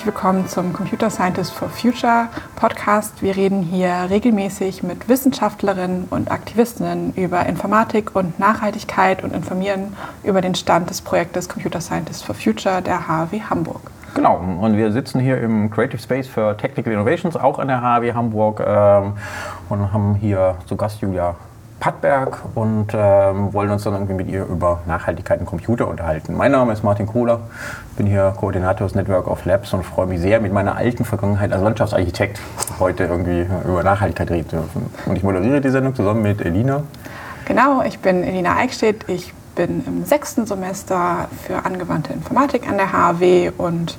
Herzlich willkommen zum Computer Scientist for Future Podcast. Wir reden hier regelmäßig mit Wissenschaftlerinnen und Aktivistinnen über Informatik und Nachhaltigkeit und informieren über den Stand des Projektes Computer Scientist for Future der HW Hamburg. Genau, und wir sitzen hier im Creative Space für Technical Innovations, auch an der HW Hamburg, ähm, und haben hier zu Gast Julia Pattberg und ähm, wollen uns dann irgendwie mit ihr über Nachhaltigkeit im Computer unterhalten. Mein Name ist Martin Kohler, bin hier Koordinator des Network of Labs und freue mich sehr, mit meiner alten Vergangenheit als Landschaftsarchitekt heute irgendwie über Nachhaltigkeit reden zu dürfen. Und ich moderiere die Sendung zusammen mit Elina. Genau, ich bin Elina Eichstedt. Ich bin im sechsten Semester für angewandte Informatik an der HW und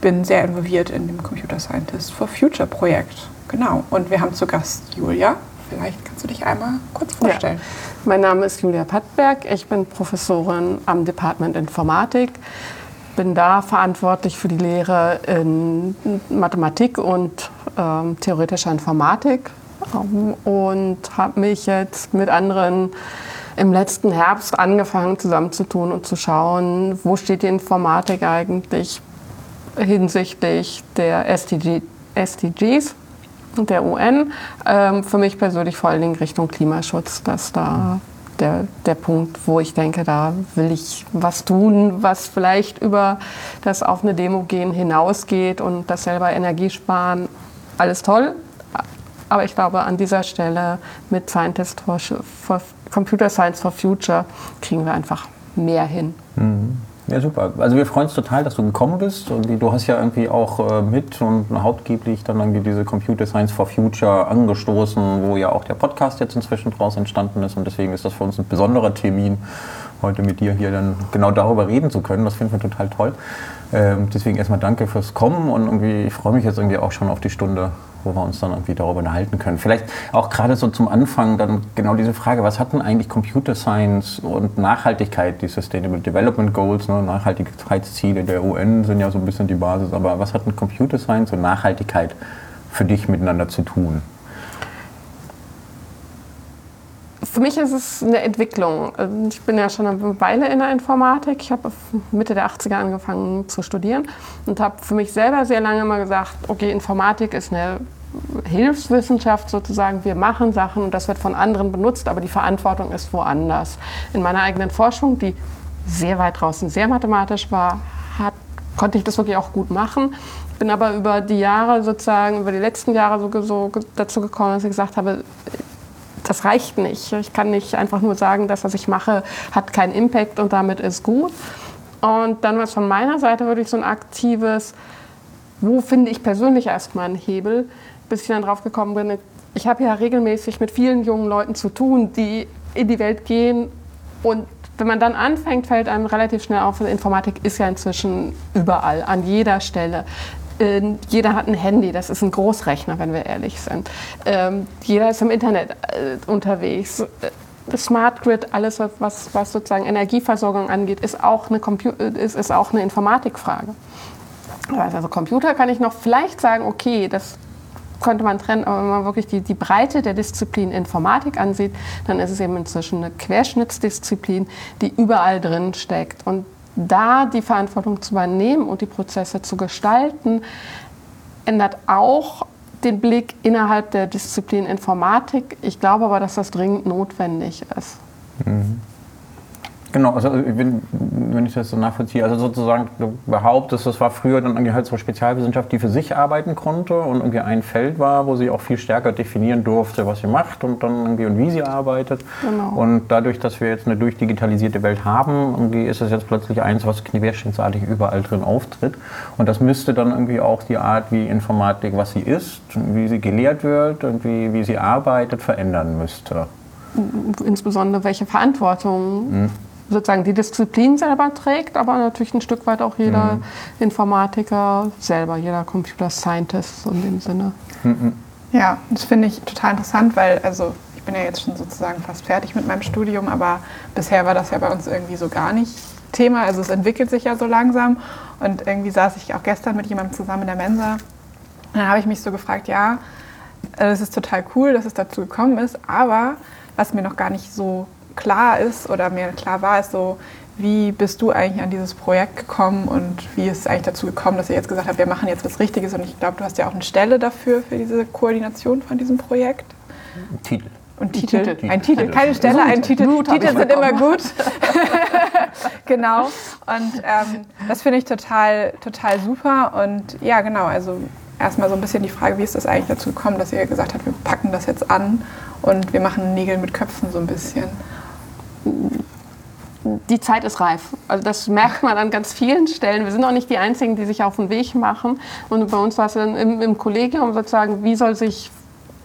bin sehr involviert in dem Computer Scientist for Future Projekt. Genau, und wir haben zu Gast Julia. Vielleicht kannst du dich einmal kurz vorstellen. Ja. Mein Name ist Julia Pattberg. Ich bin Professorin am Department Informatik. Bin da verantwortlich für die Lehre in Mathematik und ähm, theoretischer Informatik ähm, und habe mich jetzt mit anderen im letzten Herbst angefangen zusammenzutun und zu schauen, wo steht die Informatik eigentlich hinsichtlich der SDG, SDGs der UN. Ähm, für mich persönlich vor allen Dingen Richtung Klimaschutz, dass da der, der Punkt, wo ich denke, da will ich was tun, was vielleicht über das auf eine Demo gehen hinausgeht und das selber Energie sparen. Alles toll. Aber ich glaube, an dieser Stelle mit Scientist for, for Computer Science for Future kriegen wir einfach mehr hin. Mhm. Ja, super. Also wir freuen uns total, dass du gekommen bist. Und du hast ja irgendwie auch äh, mit und hauptgeblich dann irgendwie diese Computer Science for Future angestoßen, wo ja auch der Podcast jetzt inzwischen draus entstanden ist. Und deswegen ist das für uns ein besonderer Termin, heute mit dir hier dann genau darüber reden zu können. Das finden wir total toll. Ähm, deswegen erstmal danke fürs Kommen und irgendwie, ich freue mich jetzt irgendwie auch schon auf die Stunde wo wir uns dann irgendwie darüber unterhalten können. Vielleicht auch gerade so zum Anfang dann genau diese Frage, was hatten eigentlich Computer Science und Nachhaltigkeit, die Sustainable Development Goals, ne, Nachhaltigkeitsziele der UN sind ja so ein bisschen die Basis, aber was hatten Computer Science und Nachhaltigkeit für dich miteinander zu tun? Für mich ist es eine Entwicklung. Ich bin ja schon eine Weile in der Informatik. Ich habe Mitte der 80er angefangen zu studieren und habe für mich selber sehr lange mal gesagt, okay, Informatik ist eine Hilfswissenschaft sozusagen. Wir machen Sachen und das wird von anderen benutzt, aber die Verantwortung ist woanders. In meiner eigenen Forschung, die sehr weit draußen, sehr mathematisch war, hat, konnte ich das wirklich auch gut machen. Bin aber über die Jahre sozusagen, über die letzten Jahre so, so dazu gekommen, dass ich gesagt habe, das reicht nicht. Ich kann nicht einfach nur sagen, das, was ich mache, hat keinen Impact und damit ist gut. Und dann war es von meiner Seite wirklich so ein aktives, wo finde ich persönlich erstmal einen Hebel, bis ich dann drauf gekommen bin, ich habe ja regelmäßig mit vielen jungen Leuten zu tun, die in die Welt gehen und wenn man dann anfängt, fällt einem relativ schnell auf, Informatik ist ja inzwischen überall, an jeder Stelle. Ähm, jeder hat ein Handy, das ist ein Großrechner, wenn wir ehrlich sind. Ähm, jeder ist im Internet äh, unterwegs. Äh, Smart Grid, alles, was, was sozusagen Energieversorgung angeht, ist auch eine, Compu ist, ist auch eine Informatikfrage. Also Computer kann ich noch vielleicht sagen, okay, das könnte man trennen, aber wenn man wirklich die, die Breite der Disziplin Informatik ansieht, dann ist es eben inzwischen eine Querschnittsdisziplin, die überall drin steckt. Und da die Verantwortung zu übernehmen und die Prozesse zu gestalten, ändert auch den Blick innerhalb der Disziplin Informatik. Ich glaube aber, dass das dringend notwendig ist. Mhm. Genau, also wenn, wenn ich das so nachvollziehe, also sozusagen du behauptest, das war früher dann irgendwie halt so Spezialwissenschaft, die für sich arbeiten konnte und irgendwie ein Feld war, wo sie auch viel stärker definieren durfte, was sie macht und dann irgendwie und wie sie arbeitet. Genau. Und dadurch, dass wir jetzt eine durchdigitalisierte Welt haben, irgendwie ist es jetzt plötzlich eins, was querschnittsartig überall drin auftritt. Und das müsste dann irgendwie auch die Art, wie Informatik, was sie ist, wie sie gelehrt wird und wie, wie sie arbeitet, verändern müsste. Insbesondere welche Verantwortung mhm sozusagen die Disziplin selber trägt, aber natürlich ein Stück weit auch jeder mhm. Informatiker selber, jeder Computer Scientist in dem Sinne. Mhm. Ja, das finde ich total interessant, weil also ich bin ja jetzt schon sozusagen fast fertig mit meinem Studium, aber bisher war das ja bei uns irgendwie so gar nicht Thema. Also es entwickelt sich ja so langsam. Und irgendwie saß ich auch gestern mit jemandem zusammen in der Mensa. Und dann habe ich mich so gefragt, ja, es ist total cool, dass es dazu gekommen ist, aber was mir noch gar nicht so klar ist oder mir klar war, ist so, wie bist du eigentlich an dieses Projekt gekommen und wie ist es eigentlich dazu gekommen, dass ihr jetzt gesagt habt, wir machen jetzt was Richtiges und ich glaube, du hast ja auch eine Stelle dafür, für diese Koordination von diesem Projekt. Titel. Und Titel. Titel. Ein Titel, keine Stelle, ein Titel. Gut, Titel sind immer gut. genau. Und ähm, das finde ich total, total super. Und ja, genau, also erstmal so ein bisschen die Frage, wie ist das eigentlich dazu gekommen, dass ihr gesagt habt, wir packen das jetzt an und wir machen Nägel mit Köpfen so ein bisschen die Zeit ist reif. Also das merkt man an ganz vielen Stellen. Wir sind auch nicht die Einzigen, die sich auf den Weg machen. Und bei uns war es dann im, im Kollegium sozusagen, wie soll sich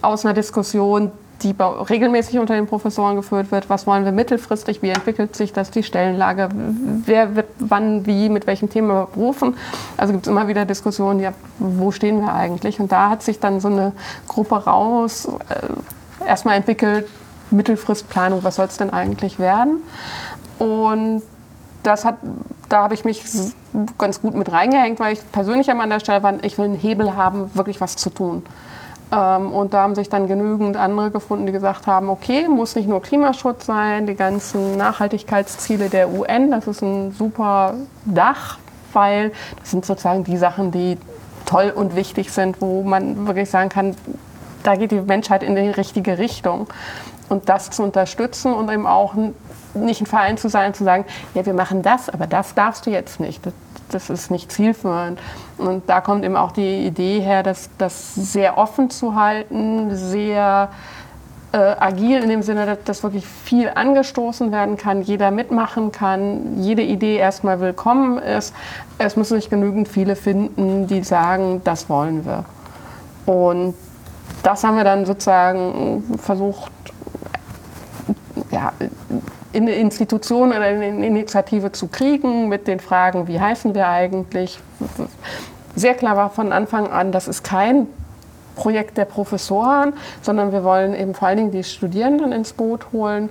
aus einer Diskussion, die regelmäßig unter den Professoren geführt wird, was wollen wir mittelfristig, wie entwickelt sich das, die Stellenlage, wer wird wann, wie, mit welchem Thema berufen. Also gibt es immer wieder Diskussionen, ja, wo stehen wir eigentlich? Und da hat sich dann so eine Gruppe raus äh, erstmal entwickelt, Mittelfristplanung, was soll es denn eigentlich werden? Und das hat, da habe ich mich ganz gut mit reingehängt, weil ich persönlich an der Stelle war, ich will einen Hebel haben, wirklich was zu tun. Ähm, und da haben sich dann genügend andere gefunden, die gesagt haben, okay, muss nicht nur Klimaschutz sein, die ganzen Nachhaltigkeitsziele der UN, das ist ein super Dach, weil das sind sozusagen die Sachen, die toll und wichtig sind, wo man wirklich sagen kann, da geht die Menschheit in die richtige Richtung. Und das zu unterstützen und eben auch nicht ein Verein zu sein, zu sagen, ja, wir machen das, aber das darfst du jetzt nicht. Das, das ist nicht zielführend. Und da kommt eben auch die Idee her, das, das sehr offen zu halten, sehr äh, agil in dem Sinne, dass, dass wirklich viel angestoßen werden kann, jeder mitmachen kann, jede Idee erstmal willkommen ist. Es müssen sich genügend viele finden, die sagen, das wollen wir. Und das haben wir dann sozusagen versucht, ja, in eine Institution oder in eine Initiative zu kriegen mit den Fragen, wie heißen wir eigentlich. Sehr klar war von Anfang an, das ist kein Projekt der Professoren, sondern wir wollen eben vor allen Dingen die Studierenden ins Boot holen,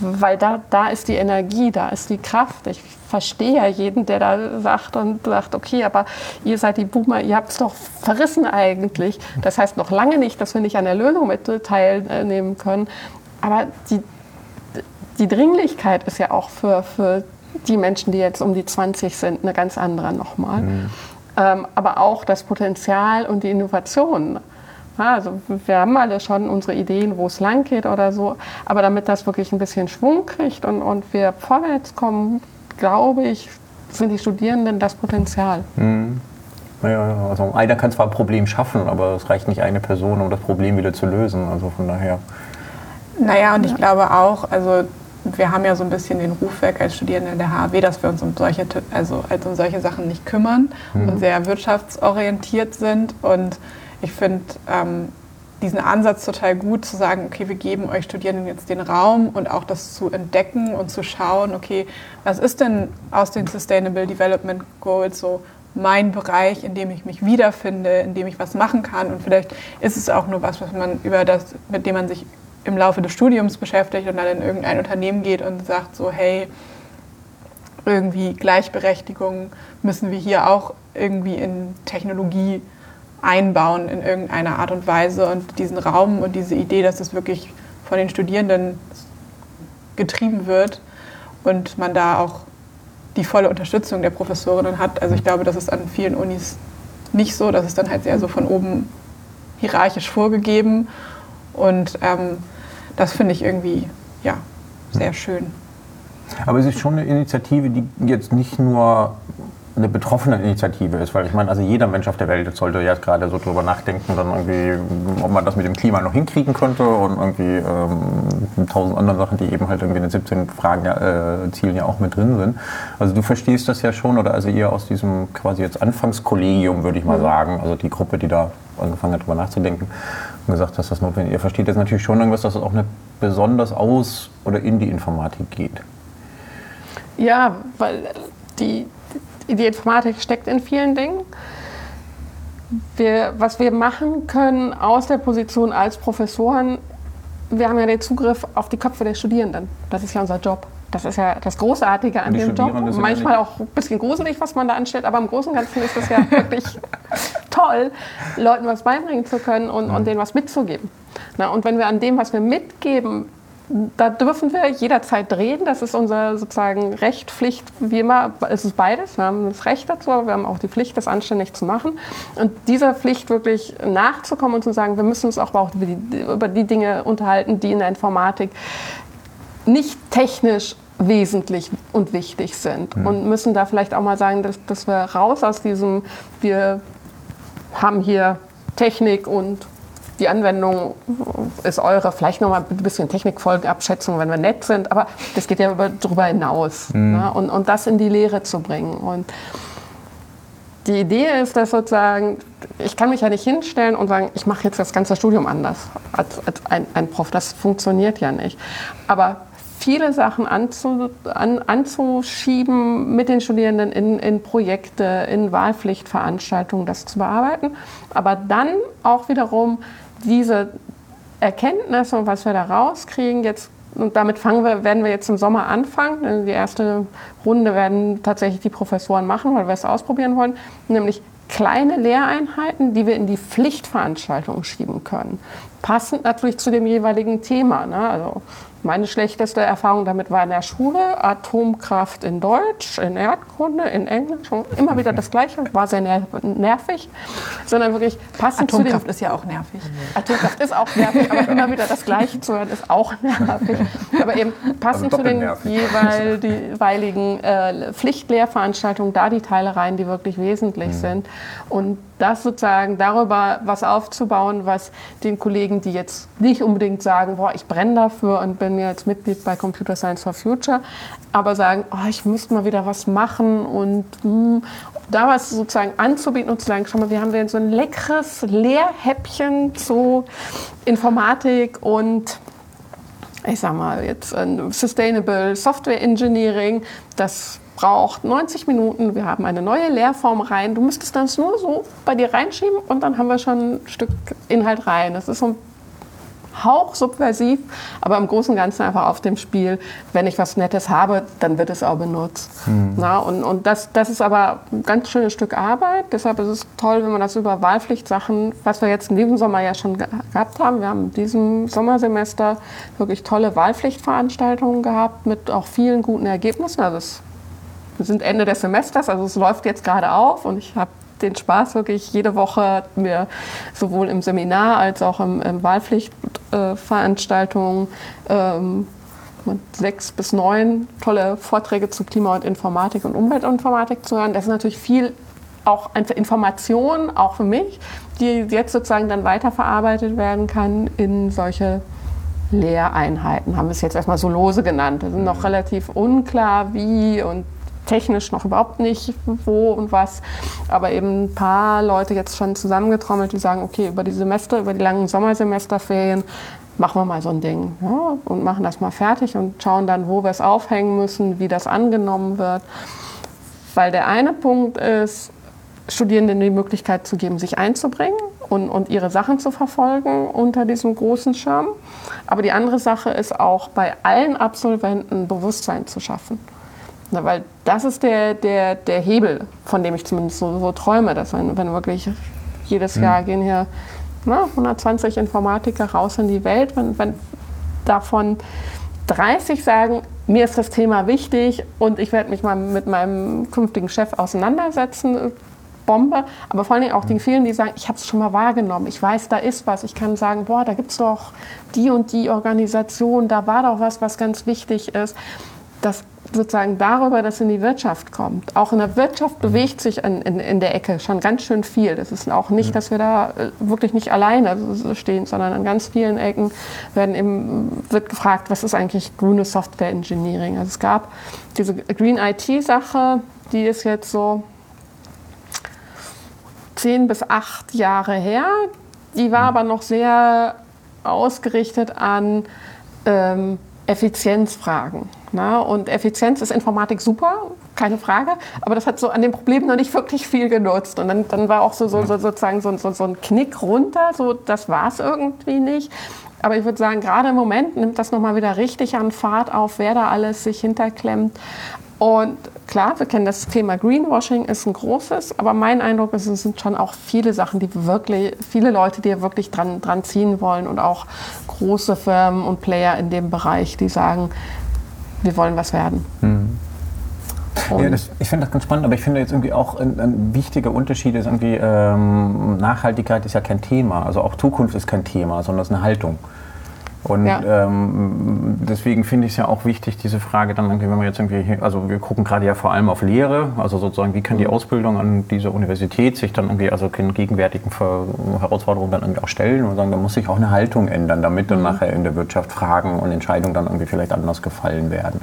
weil da, da ist die Energie, da ist die Kraft. Ich verstehe ja jeden, der da sagt und sagt, okay, aber ihr seid die Boomer, ihr habt es doch verrissen eigentlich. Das heißt noch lange nicht, dass wir nicht an der Lösung mit teilnehmen können. Aber die, die Dringlichkeit ist ja auch für, für die Menschen, die jetzt um die 20 sind, eine ganz andere nochmal. Mhm. Ähm, aber auch das Potenzial und die Innovation. Ja, also wir haben alle schon unsere Ideen, wo es lang geht oder so. Aber damit das wirklich ein bisschen Schwung kriegt und, und wir vorwärts kommen, glaube ich, sind die Studierenden das Potenzial. Mhm. Ja, also einer kann zwar ein Problem schaffen, aber es reicht nicht eine Person, um das Problem wieder zu lösen. Also von daher. Naja, und ich glaube auch, also wir haben ja so ein bisschen den Ruf weg als Studierende in der HAW, dass wir uns um solche, also als um solche Sachen nicht kümmern mhm. und sehr wirtschaftsorientiert sind. Und ich finde ähm, diesen Ansatz total gut, zu sagen, okay, wir geben euch Studierenden jetzt den Raum und auch das zu entdecken und zu schauen, okay, was ist denn aus den Sustainable Development Goals so mein Bereich, in dem ich mich wiederfinde, in dem ich was machen kann. Und vielleicht ist es auch nur was, was man über das, mit dem man sich im Laufe des Studiums beschäftigt und dann in irgendein Unternehmen geht und sagt so, hey, irgendwie Gleichberechtigung müssen wir hier auch irgendwie in Technologie einbauen in irgendeiner Art und Weise und diesen Raum und diese Idee, dass es wirklich von den Studierenden getrieben wird und man da auch die volle Unterstützung der Professorinnen hat. Also ich glaube, das ist an vielen Unis nicht so. Das ist dann halt sehr so von oben hierarchisch vorgegeben und ähm, das finde ich irgendwie ja, sehr schön. Aber es ist schon eine Initiative, die jetzt nicht nur eine betroffene Initiative ist, weil ich meine, also jeder Mensch auf der Welt sollte jetzt gerade so drüber nachdenken, dann irgendwie, ob man das mit dem Klima noch hinkriegen könnte und irgendwie ähm, tausend andere Sachen, die eben halt irgendwie in den 17 Fragen äh, Zielen ja auch mit drin sind. Also du verstehst das ja schon oder also ihr aus diesem quasi jetzt Anfangskollegium, würde ich mal mhm. sagen, also die Gruppe, die da angefangen hat, drüber nachzudenken, gesagt hast, das notwendig. Ihr versteht jetzt natürlich schon irgendwas, dass es auch eine besonders aus oder in die Informatik geht. Ja, weil die, die Informatik steckt in vielen Dingen. Wir, was wir machen können aus der Position als Professoren, wir haben ja den Zugriff auf die Köpfe der Studierenden. Das ist ja unser Job. Das ist ja das Großartige an dem Job. Manchmal auch ein bisschen gruselig, was man da anstellt, aber im Großen und Ganzen ist es ja wirklich toll, Leuten was beibringen zu können und, mhm. und denen was mitzugeben. Na, und wenn wir an dem, was wir mitgeben, da dürfen wir jederzeit drehen. Das ist unser sozusagen Recht, Pflicht, wie immer. Es ist beides. Wir haben das Recht dazu, aber wir haben auch die Pflicht, das anständig zu machen. Und dieser Pflicht wirklich nachzukommen und zu sagen, wir müssen uns auch über die, über die Dinge unterhalten, die in der Informatik nicht technisch wesentlich und wichtig sind. Mhm. Und müssen da vielleicht auch mal sagen, dass, dass wir raus aus diesem, wir haben hier Technik und die Anwendung ist eure, vielleicht noch mal ein bisschen Technikfolgenabschätzung, wenn wir nett sind, aber das geht ja darüber hinaus. Mhm. Ne? Und, und das in die Lehre zu bringen. Und die Idee ist, dass sozusagen, ich kann mich ja nicht hinstellen und sagen, ich mache jetzt das ganze Studium anders als, als ein, ein Prof. Das funktioniert ja nicht. Aber viele Sachen anzu, an, anzuschieben mit den Studierenden in, in Projekte, in Wahlpflichtveranstaltungen, das zu bearbeiten. Aber dann auch wiederum diese Erkenntnisse und was wir da rauskriegen, jetzt und damit fangen wir, werden wir jetzt im Sommer anfangen. Die erste Runde werden tatsächlich die Professoren machen, weil wir es ausprobieren wollen. Nämlich kleine Lehreinheiten, die wir in die Pflichtveranstaltungen schieben können. Passend natürlich zu dem jeweiligen Thema. Ne? Also meine schlechteste Erfahrung damit war in der Schule, Atomkraft in Deutsch, in Erdkunde, in Englisch, immer wieder das Gleiche, war sehr nervig, sondern wirklich passend Atomkraft ist ja auch nervig. Atomkraft ist auch nervig, aber immer wieder das Gleiche zu hören ist auch nervig. Aber eben passend also zu den jeweiligen äh, Pflichtlehrveranstaltungen da die Teile rein, die wirklich wesentlich mhm. sind und das sozusagen darüber was aufzubauen, was den Kollegen, die jetzt nicht unbedingt sagen, boah, ich brenne dafür und bin jetzt Mitglied bei Computer Science for Future, aber sagen, oh, ich müsste mal wieder was machen und mh, hm, da was sozusagen anzubieten und zu sagen, schau mal, wir haben so ein leckeres Lehrhäppchen zu Informatik und ich sag mal jetzt Sustainable Software Engineering, das braucht 90 Minuten, wir haben eine neue Lehrform rein. Du müsstest das nur so bei dir reinschieben und dann haben wir schon ein Stück Inhalt rein. Das ist so ein Hauch subversiv, aber im Großen und Ganzen einfach auf dem Spiel, wenn ich was Nettes habe, dann wird es auch benutzt. Mhm. Na, und und das, das ist aber ein ganz schönes Stück Arbeit. Deshalb ist es toll, wenn man das über Wahlpflichtsachen, was wir jetzt in diesem Sommer ja schon gehabt haben. Wir haben in diesem Sommersemester wirklich tolle Wahlpflichtveranstaltungen gehabt mit auch vielen guten Ergebnissen. Also es wir sind Ende des Semesters, also es läuft jetzt gerade auf und ich habe den Spaß wirklich jede Woche mir sowohl im Seminar als auch im, im Wahlpflichtveranstaltungen ähm, sechs bis neun tolle Vorträge zu Klima und Informatik und Umweltinformatik zu hören. Das ist natürlich viel auch einfach Information, auch für mich, die jetzt sozusagen dann weiterverarbeitet werden kann in solche Lehreinheiten. Haben wir es jetzt erstmal so lose genannt. Das sind noch mhm. relativ unklar, wie und technisch noch überhaupt nicht, wo und was. Aber eben ein paar Leute jetzt schon zusammengetrommelt, die sagen, okay, über die Semester, über die langen Sommersemesterferien machen wir mal so ein Ding ja, und machen das mal fertig und schauen dann, wo wir es aufhängen müssen, wie das angenommen wird. Weil der eine Punkt ist, Studierenden die Möglichkeit zu geben, sich einzubringen und, und ihre Sachen zu verfolgen unter diesem großen Schirm. Aber die andere Sache ist auch bei allen Absolventen Bewusstsein zu schaffen. Na, weil das ist der, der, der Hebel, von dem ich zumindest so, so träume, dass wenn, wenn wirklich jedes mhm. Jahr gehen hier na, 120 Informatiker raus in die Welt, wenn, wenn davon 30 sagen, mir ist das Thema wichtig und ich werde mich mal mit meinem künftigen Chef auseinandersetzen, Bombe, aber vor allem auch den vielen, die sagen, ich habe es schon mal wahrgenommen, ich weiß, da ist was, ich kann sagen, boah, da gibt es doch die und die Organisation, da war doch was, was ganz wichtig ist. Das sozusagen darüber, dass in die Wirtschaft kommt. Auch in der Wirtschaft mhm. bewegt sich in, in, in der Ecke schon ganz schön viel. Das ist auch nicht, dass wir da äh, wirklich nicht alleine stehen, sondern an ganz vielen Ecken werden eben, wird gefragt, was ist eigentlich grüne Software Engineering. Also es gab diese Green IT-Sache, die ist jetzt so zehn bis acht Jahre her. Die war mhm. aber noch sehr ausgerichtet an ähm, Effizienzfragen. Na, und Effizienz ist Informatik super, keine Frage, aber das hat so an dem Problem noch nicht wirklich viel genutzt. Und dann, dann war auch so, so, so sozusagen so, so, so, ein Knick runter, so das war es irgendwie nicht. Aber ich würde sagen, gerade im Moment nimmt das nochmal wieder richtig an Fahrt auf, wer da alles sich hinterklemmt. Und klar, wir kennen das Thema Greenwashing ist ein großes, aber mein Eindruck ist, es sind schon auch viele Sachen, die wirklich, viele Leute, die wirklich dran, dran ziehen wollen und auch große Firmen und Player in dem Bereich, die sagen, wir wollen was werden. Mhm. Ja, das, ich finde das ganz spannend, aber ich finde jetzt irgendwie auch ein, ein wichtiger Unterschied ist irgendwie, ähm, Nachhaltigkeit ist ja kein Thema, also auch Zukunft ist kein Thema, sondern es ist eine Haltung. Und ja. ähm, deswegen finde ich es ja auch wichtig, diese Frage dann irgendwie, wenn wir jetzt irgendwie, also wir gucken gerade ja vor allem auf Lehre, also sozusagen, wie kann die mhm. Ausbildung an dieser Universität sich dann irgendwie, also den gegenwärtigen Herausforderungen dann irgendwie auch stellen und sagen, da muss sich auch eine Haltung ändern, damit dann mhm. nachher in der Wirtschaft Fragen und Entscheidungen dann irgendwie vielleicht anders gefallen werden.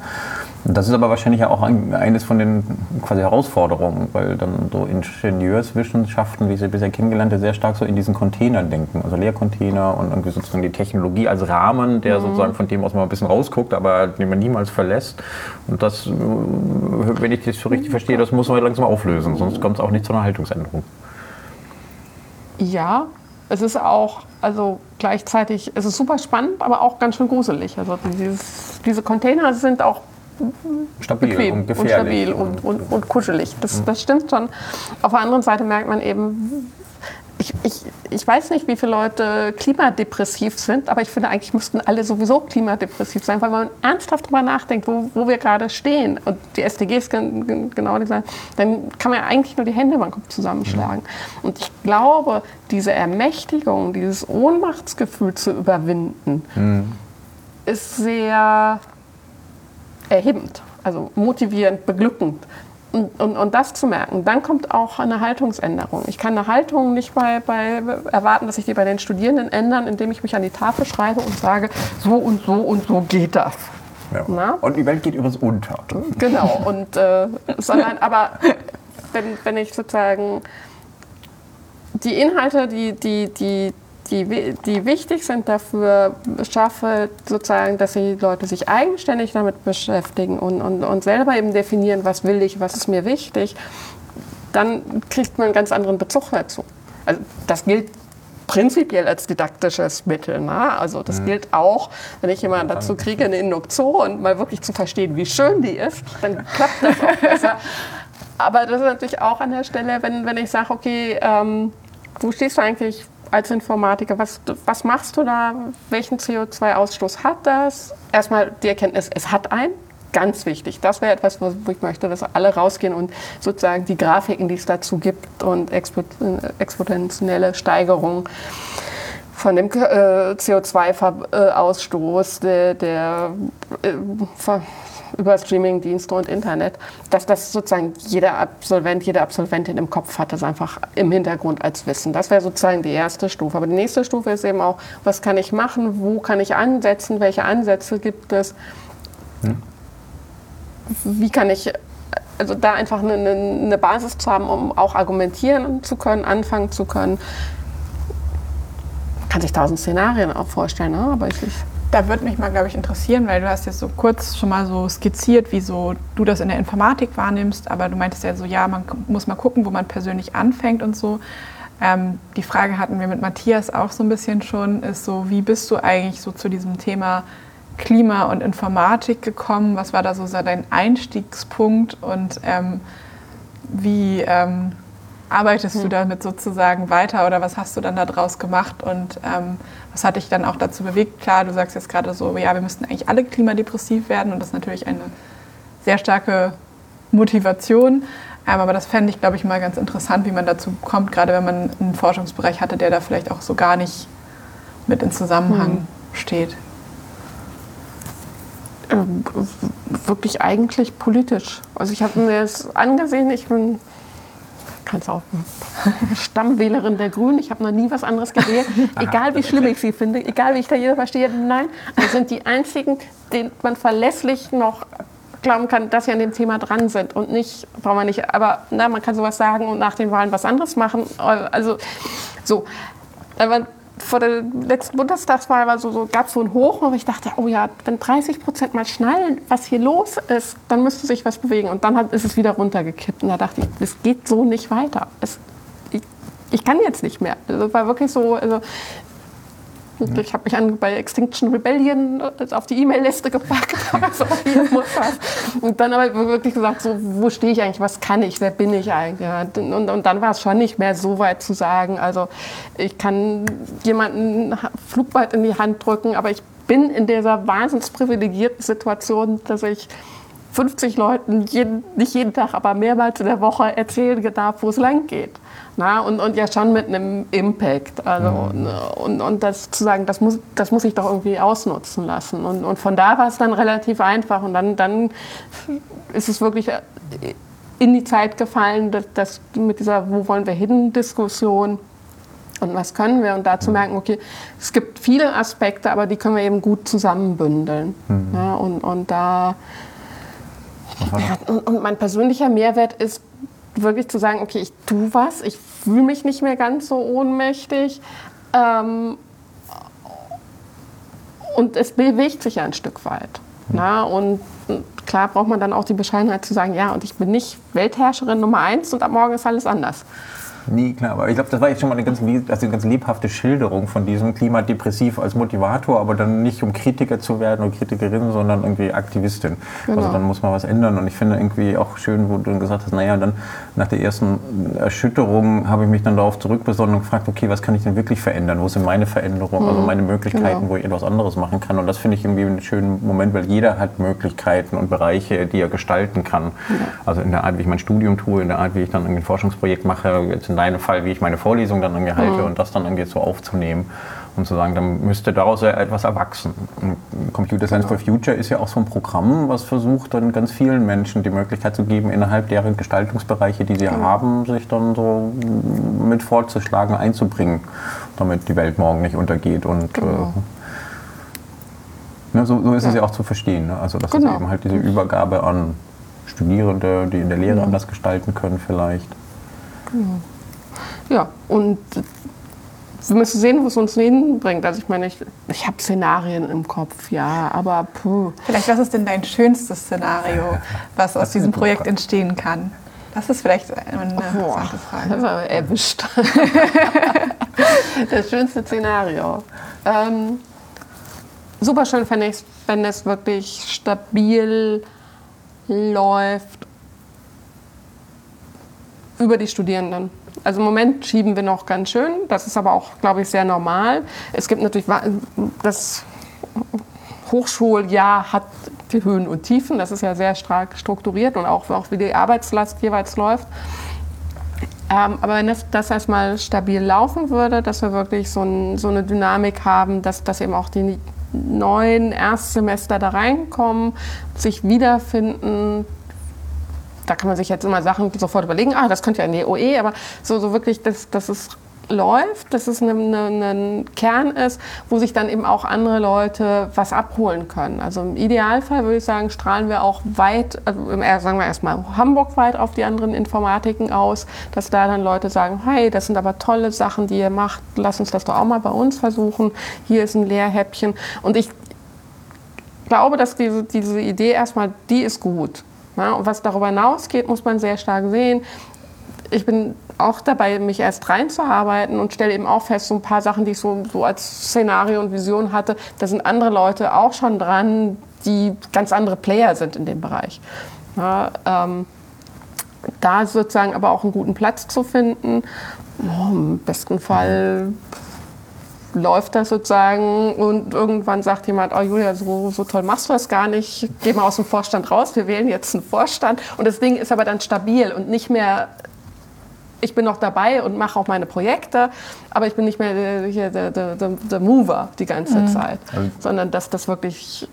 Das ist aber wahrscheinlich ja auch ein, eines von den quasi Herausforderungen, weil dann so Ingenieurswissenschaften, wie ich sie bisher kennengelernt habe, sehr stark so in diesen Containern denken. Also Lehrcontainer und irgendwie sozusagen die Technologie als Rahmen, der mhm. sozusagen von dem aus mal ein bisschen rausguckt, aber den man niemals verlässt. Und das, wenn ich das so richtig verstehe, das muss man langsam auflösen, sonst kommt es auch nicht zu einer Haltungsänderung. Ja, es ist auch, also gleichzeitig, es ist super spannend, aber auch ganz schön gruselig. Also dieses, diese Container sind auch stabil bequem und, und stabil und, und, und kuschelig. Das, mhm. das stimmt schon. Auf der anderen Seite merkt man eben, ich, ich, ich weiß nicht, wie viele Leute klimadepressiv sind, aber ich finde, eigentlich müssten alle sowieso klimadepressiv sein, weil man ernsthaft darüber nachdenkt, wo, wo wir gerade stehen und die SDGs genau die sagen, dann kann man ja eigentlich nur die Hände über den Kopf zusammenschlagen. Mhm. Und ich glaube, diese Ermächtigung, dieses Ohnmachtsgefühl zu überwinden, mhm. ist sehr erhebend, also motivierend, beglückend. Und, und, und, das zu merken, dann kommt auch eine Haltungsänderung. Ich kann eine Haltung nicht bei, bei, erwarten, dass sich die bei den Studierenden ändern, indem ich mich an die Tafel schreibe und sage, so und so und so geht das. Ja. Und die Welt geht übrigens unter. Genau, und, äh, sondern aber wenn, wenn ich sozusagen die Inhalte, die, die, die, die, die wichtig sind dafür, schaffe sozusagen, dass die Leute sich eigenständig damit beschäftigen und, und, und selber eben definieren, was will ich, was ist mir wichtig, dann kriegt man einen ganz anderen Bezug dazu. Also das gilt prinzipiell als didaktisches Mittel. Ne? Also das mhm. gilt auch, wenn ich jemanden dazu kriege, eine Induktion mal wirklich zu verstehen, wie schön die ist, dann klappt das auch besser. Aber das ist natürlich auch an der Stelle, wenn, wenn ich sage, okay, ähm, wo stehst du eigentlich als Informatiker, was, was machst du da? Welchen CO2-Ausstoß hat das? Erstmal die Erkenntnis, es hat einen. Ganz wichtig. Das wäre etwas, wo ich möchte, dass alle rausgehen und sozusagen die Grafiken, die es dazu gibt und exponentielle Steigerung von dem äh, CO2-Ausstoß, der, der äh, über Streamingdienste und Internet, dass das sozusagen jeder Absolvent, jede Absolventin im Kopf hat, das einfach im Hintergrund als Wissen. Das wäre sozusagen die erste Stufe. Aber die nächste Stufe ist eben auch, was kann ich machen, wo kann ich ansetzen, welche Ansätze gibt es, hm. wie kann ich also da einfach eine, eine, Basis zu haben, um auch argumentieren zu können, anfangen zu können. Man kann sich tausend Szenarien auch vorstellen, ne? aber ich, da würde mich mal, glaube ich, interessieren, weil du hast jetzt so kurz schon mal so skizziert, wie so du das in der Informatik wahrnimmst, aber du meintest ja so, ja, man muss mal gucken, wo man persönlich anfängt und so. Ähm, die Frage hatten wir mit Matthias auch so ein bisschen schon, ist so, wie bist du eigentlich so zu diesem Thema Klima und Informatik gekommen? Was war da so dein Einstiegspunkt und ähm, wie ähm, arbeitest hm. du damit sozusagen weiter oder was hast du dann daraus gemacht und ähm, was hat dich dann auch dazu bewegt? Klar, du sagst jetzt gerade so, ja, wir müssten eigentlich alle klimadepressiv werden und das ist natürlich eine sehr starke Motivation. Ähm, aber das fände ich, glaube ich, mal ganz interessant, wie man dazu kommt, gerade wenn man einen Forschungsbereich hatte, der da vielleicht auch so gar nicht mit in Zusammenhang hm. steht. Ähm, wirklich eigentlich politisch. Also ich habe mir das angesehen, ich bin kannst auch Stammwählerin der Grünen. Ich habe noch nie was anderes gewählt. egal wie schlimm ich sie finde, egal wie ich da jeder verstehe. Nein, wir sind die einzigen, denen man verlässlich noch glauben kann, dass sie an dem Thema dran sind und nicht, braucht man nicht, aber na, man kann sowas sagen und nach den Wahlen was anderes machen. Also so. Aber vor der letzten Bundestagswahl war so, so gab es so ein Hoch, und ich dachte, oh ja, wenn 30 Prozent mal schnallen, was hier los ist, dann müsste sich was bewegen. Und dann hat, ist es wieder runtergekippt. Und da dachte ich, es geht so nicht weiter. Es, ich, ich, kann jetzt nicht mehr. Das war wirklich so, also, Mhm. Ich habe mich an, bei Extinction Rebellion äh, auf die E-Mail-Liste gepackt. also. Und dann aber wirklich gesagt, so, wo stehe ich eigentlich, was kann ich, wer bin ich eigentlich? Und, und dann war es schon nicht mehr so weit zu sagen, also ich kann jemanden Flugball in die Hand drücken, aber ich bin in dieser wahnsinnig privilegierten Situation, dass ich 50 Leuten, jeden, nicht jeden Tag, aber mehrmals in der Woche erzählen darf, wo es lang geht. Na, und, und ja schon mit einem Impact. Also, mhm. und, und das zu sagen, das muss, das muss ich doch irgendwie ausnutzen lassen. Und, und von da war es dann relativ einfach. Und dann, dann ist es wirklich in die Zeit gefallen, dass, dass mit dieser Wo wollen wir hin Diskussion und was können wir und dazu merken, okay, es gibt viele Aspekte, aber die können wir eben gut zusammenbündeln. Mhm. Ja, und, und da ja, und, und mein persönlicher Mehrwert ist wirklich zu sagen, okay, ich tue was, ich fühle mich nicht mehr ganz so ohnmächtig. Ähm, und es bewegt sich ja ein Stück weit. Mhm. Na, und klar braucht man dann auch die Bescheidenheit zu sagen, ja, und ich bin nicht Weltherrscherin Nummer eins und ab morgen ist alles anders. Nie, klar. Aber ich glaube, das war jetzt schon mal eine ganz, also eine ganz lebhafte Schilderung von diesem Klimadepressiv als Motivator, aber dann nicht um Kritiker zu werden oder Kritikerin, sondern irgendwie Aktivistin. Genau. Also dann muss man was ändern. Und ich finde irgendwie auch schön, wo du dann gesagt hast, naja, dann nach der ersten Erschütterung habe ich mich dann darauf zurückbesonnen und gefragt, okay, was kann ich denn wirklich verändern? Wo sind meine Veränderungen, mhm. also meine Möglichkeiten, genau. wo ich etwas anderes machen kann? Und das finde ich irgendwie einen schönen Moment, weil jeder hat Möglichkeiten und Bereiche, die er gestalten kann. Ja. Also in der Art, wie ich mein Studium tue, in der Art, wie ich dann ein Forschungsprojekt mache, jetzt in deinem Fall, wie ich meine Vorlesung dann irgendwie halte mhm. und das dann irgendwie so aufzunehmen und zu sagen, dann müsste daraus ja etwas erwachsen. Computer Science genau. for Future ist ja auch so ein Programm, was versucht, dann ganz vielen Menschen die Möglichkeit zu geben, innerhalb deren Gestaltungsbereiche, die sie genau. haben, sich dann so mit vorzuschlagen, einzubringen, damit die Welt morgen nicht untergeht. Und genau. äh, so, so, ist ja. es ja auch zu verstehen. Ne? Also, dass genau. es eben halt diese Übergabe an Studierende, die in der Lehre genau. anders gestalten können, vielleicht. Genau. Ja, und wir müssen sehen, wo es uns hinbringt. Also ich meine, ich, ich habe Szenarien im Kopf, ja, aber puh. Vielleicht, was ist denn dein schönstes Szenario, was aus diesem Projekt entstehen kann? Das ist vielleicht eine interessante Frage. Das ist aber erwischt. das schönste Szenario. Ähm, super schön fände ich wenn es wirklich stabil läuft über die Studierenden. Also im Moment schieben wir noch ganz schön. Das ist aber auch, glaube ich, sehr normal. Es gibt natürlich das Hochschuljahr hat die Höhen und Tiefen. Das ist ja sehr stark strukturiert und auch, auch wie die Arbeitslast jeweils läuft. Ähm, aber wenn das, das, erstmal stabil laufen würde, dass wir wirklich so, ein, so eine Dynamik haben, dass, dass eben auch die neuen Erstsemester da reinkommen, sich wiederfinden, da kann man sich jetzt immer Sachen sofort überlegen, ah, das könnte ja in die OE, aber so, so wirklich, dass, dass es läuft, dass es ein, ein, Kern ist, wo sich dann eben auch andere Leute was abholen können. Also im Idealfall würde ich sagen, strahlen wir auch weit, also sagen wir erstmal Hamburg weit auf die anderen Informatiken aus, dass da dann Leute sagen, hey, das sind aber tolle Sachen, die ihr macht, lass uns das doch auch mal bei uns versuchen. Hier ist ein Lehrhäppchen. Und ich glaube, dass diese, diese Idee erstmal, die ist gut. Ja, und was darüber hinausgeht, muss man sehr stark sehen. Ich bin auch dabei, mich erst reinzuarbeiten und stelle eben auch fest, so ein paar Sachen, die ich so, so als Szenario und Vision hatte, da sind andere Leute auch schon dran, die ganz andere Player sind in dem Bereich. Ja, ähm, da sozusagen aber auch einen guten Platz zu finden, oh, im besten Fall läuft das sozusagen und irgendwann sagt jemand, oh Julia, so, so toll machst du das gar nicht, geh mal aus dem Vorstand raus, wir wählen jetzt einen Vorstand und das Ding ist aber dann stabil und nicht mehr ich bin noch dabei und mache auch meine Projekte, aber ich bin nicht mehr der, der, der, der Mover die ganze mhm. Zeit, also sondern dass das wirklich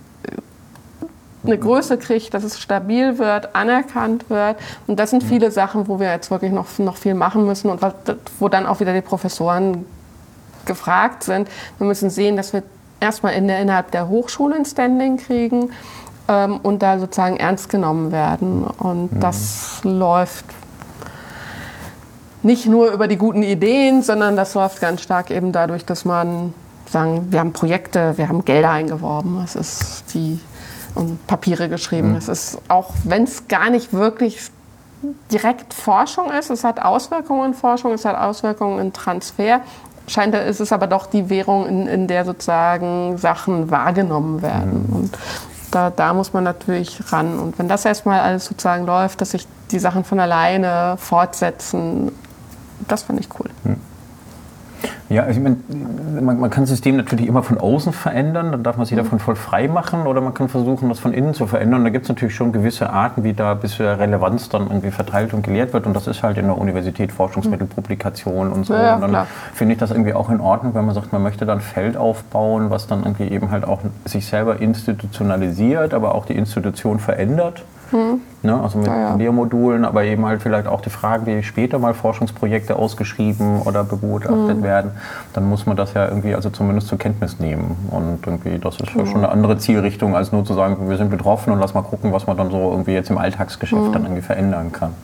eine Größe kriegt, dass es stabil wird, anerkannt wird. Und das sind mhm. viele Sachen, wo wir jetzt wirklich noch, noch viel machen müssen und wo dann auch wieder die Professoren gefragt sind. Wir müssen sehen, dass wir erstmal in der, innerhalb der Hochschule ein Standing kriegen ähm, und da sozusagen ernst genommen werden. Und mhm. das läuft nicht nur über die guten Ideen, sondern das läuft ganz stark eben dadurch, dass man sagen, wir haben Projekte, wir haben Gelder eingeworben, es ist die und Papiere geschrieben. Mhm. Es ist auch, wenn es gar nicht wirklich direkt Forschung ist, es hat Auswirkungen in Forschung, es hat Auswirkungen in Transfer, scheint ist es aber doch die Währung, in, in der sozusagen Sachen wahrgenommen werden. Mhm. Und da, da muss man natürlich ran. Und wenn das erstmal alles sozusagen läuft, dass sich die Sachen von alleine fortsetzen, das finde ich cool. Mhm. Ja, ich meine, man, man, kann das System natürlich immer von außen verändern, dann darf man sich mhm. davon voll frei machen oder man kann versuchen, das von innen zu verändern. Da gibt es natürlich schon gewisse Arten, wie da bisher Relevanz dann irgendwie verteilt und gelehrt wird und das ist halt in der Universität Forschungsmittelpublikation und so. Ja, und dann finde ich das irgendwie auch in Ordnung, wenn man sagt, man möchte dann Feld aufbauen, was dann irgendwie eben halt auch sich selber institutionalisiert, aber auch die Institution verändert. Mhm. Ne, also mit ja, ja. Lehrmodulen, aber eben halt vielleicht auch die Frage, wie später mal Forschungsprojekte ausgeschrieben oder begutachtet mhm. werden, dann muss man das ja irgendwie also zumindest zur Kenntnis nehmen. Und irgendwie, das ist ja schon eine andere Zielrichtung, als nur zu sagen, wir sind betroffen und lass mal gucken, was man dann so irgendwie jetzt im Alltagsgeschäft mhm. dann irgendwie verändern kann.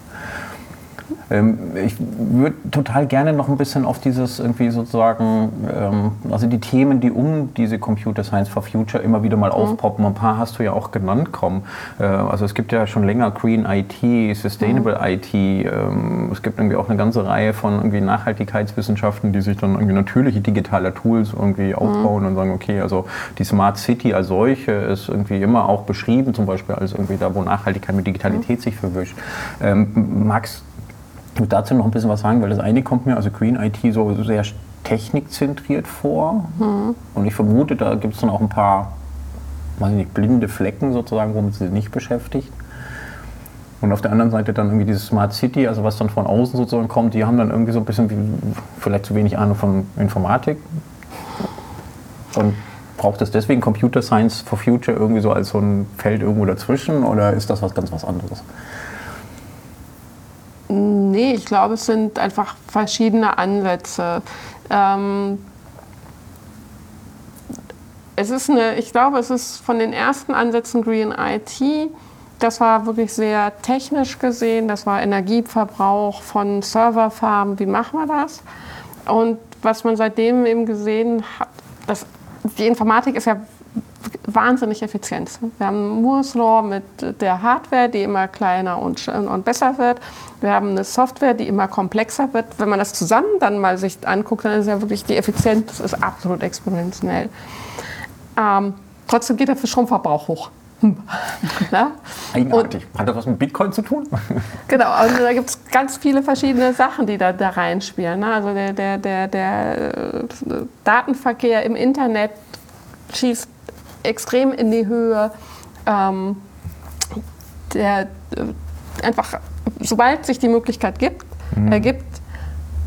Ähm, ich würde total gerne noch ein bisschen auf dieses irgendwie sozusagen, ähm, also die Themen, die um diese Computer Science for Future immer wieder mal mhm. aufpoppen. Ein paar hast du ja auch genannt, kommen. Äh, also es gibt ja schon länger Green IT, Sustainable mhm. IT. Ähm, es gibt irgendwie auch eine ganze Reihe von irgendwie Nachhaltigkeitswissenschaften, die sich dann irgendwie natürliche digitale Tools irgendwie mhm. aufbauen mhm. und sagen, okay, also die Smart City als solche ist irgendwie immer auch beschrieben, zum Beispiel als irgendwie da, wo Nachhaltigkeit mit Digitalität mhm. sich verwischt. Ähm, magst ich würde dazu noch ein bisschen was sagen, weil das eine kommt mir, also Green IT, so sehr technikzentriert vor. Mhm. Und ich vermute, da gibt es dann auch ein paar, weiß nicht, blinde Flecken sozusagen, womit sie sich nicht beschäftigt. Und auf der anderen Seite dann irgendwie dieses Smart City, also was dann von außen sozusagen kommt, die haben dann irgendwie so ein bisschen wie, vielleicht zu wenig Ahnung von Informatik. Und braucht es deswegen Computer Science for Future irgendwie so als so ein Feld irgendwo dazwischen oder ist das was ganz was anderes? Nee, ich glaube, es sind einfach verschiedene Ansätze. Ähm, es ist eine, ich glaube, es ist von den ersten Ansätzen Green IT, das war wirklich sehr technisch gesehen, das war Energieverbrauch von Serverfarmen, wie machen wir das? Und was man seitdem eben gesehen hat, dass die Informatik ist ja wahnsinnig effizient. Wir haben Moore's Law mit der Hardware, die immer kleiner und, und besser wird. Wir haben eine Software, die immer komplexer wird. Wenn man das zusammen dann mal sich anguckt, dann ist ja wirklich die Effizienz ist absolut exponentiell. Ähm, trotzdem geht der Stromverbrauch hoch. Eigenartig. Und, Hat das was mit Bitcoin zu tun? genau, also da gibt es ganz viele verschiedene Sachen, die da, da reinspielen. Ne? Also der, der, der, der äh, Datenverkehr im Internet schießt extrem in die Höhe. Ähm, der, äh, einfach, sobald sich die Möglichkeit gibt, mhm. ergibt,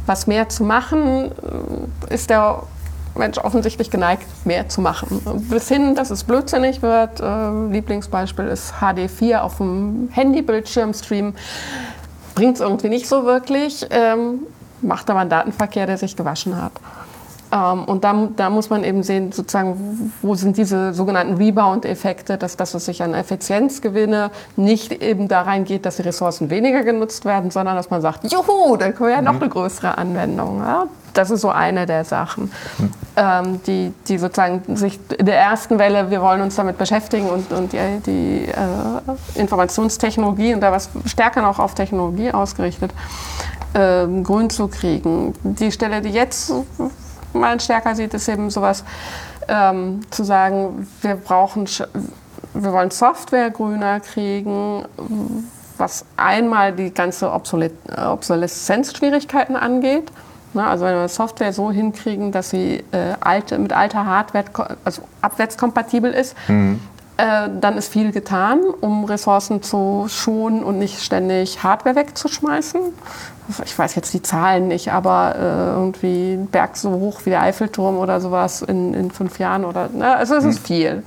was mehr zu machen, äh, ist der Mensch offensichtlich geneigt, mehr zu machen. Bis hin, dass es blödsinnig wird. Äh, Lieblingsbeispiel ist HD4 auf dem Handybildschirm streamen. Bringt es irgendwie nicht so wirklich, ähm, macht aber einen Datenverkehr, der sich gewaschen hat. Ähm, und da, da, muss man eben sehen, sozusagen, wo sind diese sogenannten Rebound-Effekte, dass das, was sich an Effizienzgewinne nicht eben da reingeht, dass die Ressourcen weniger genutzt werden, sondern dass man sagt, juhu, dann können wir ja noch mhm. eine größere Anwendung. Ja? Das ist so eine der Sachen, mhm. ähm, die, die sozusagen sich in der ersten Welle, wir wollen uns damit beschäftigen und, und die, die äh, Informationstechnologie und da was stärker noch auf Technologie ausgerichtet, ähm, grün zu kriegen. Die Stelle, die jetzt man stärker sieht, ist eben sowas ähm, zu sagen, wir brauchen, wir wollen Software grüner kriegen, was einmal die ganze Obsoleszenzschwierigkeiten angeht. Ne, also wenn wir Software so hinkriegen, dass sie äh, alte, mit alter Hardware also abwärtskompatibel ist, mhm. äh, dann ist viel getan, um Ressourcen zu schonen und nicht ständig Hardware wegzuschmeißen ich weiß jetzt die Zahlen nicht, aber äh, irgendwie ein Berg so hoch wie der Eiffelturm oder sowas in, in fünf Jahren oder, ne? also es ist hm. viel.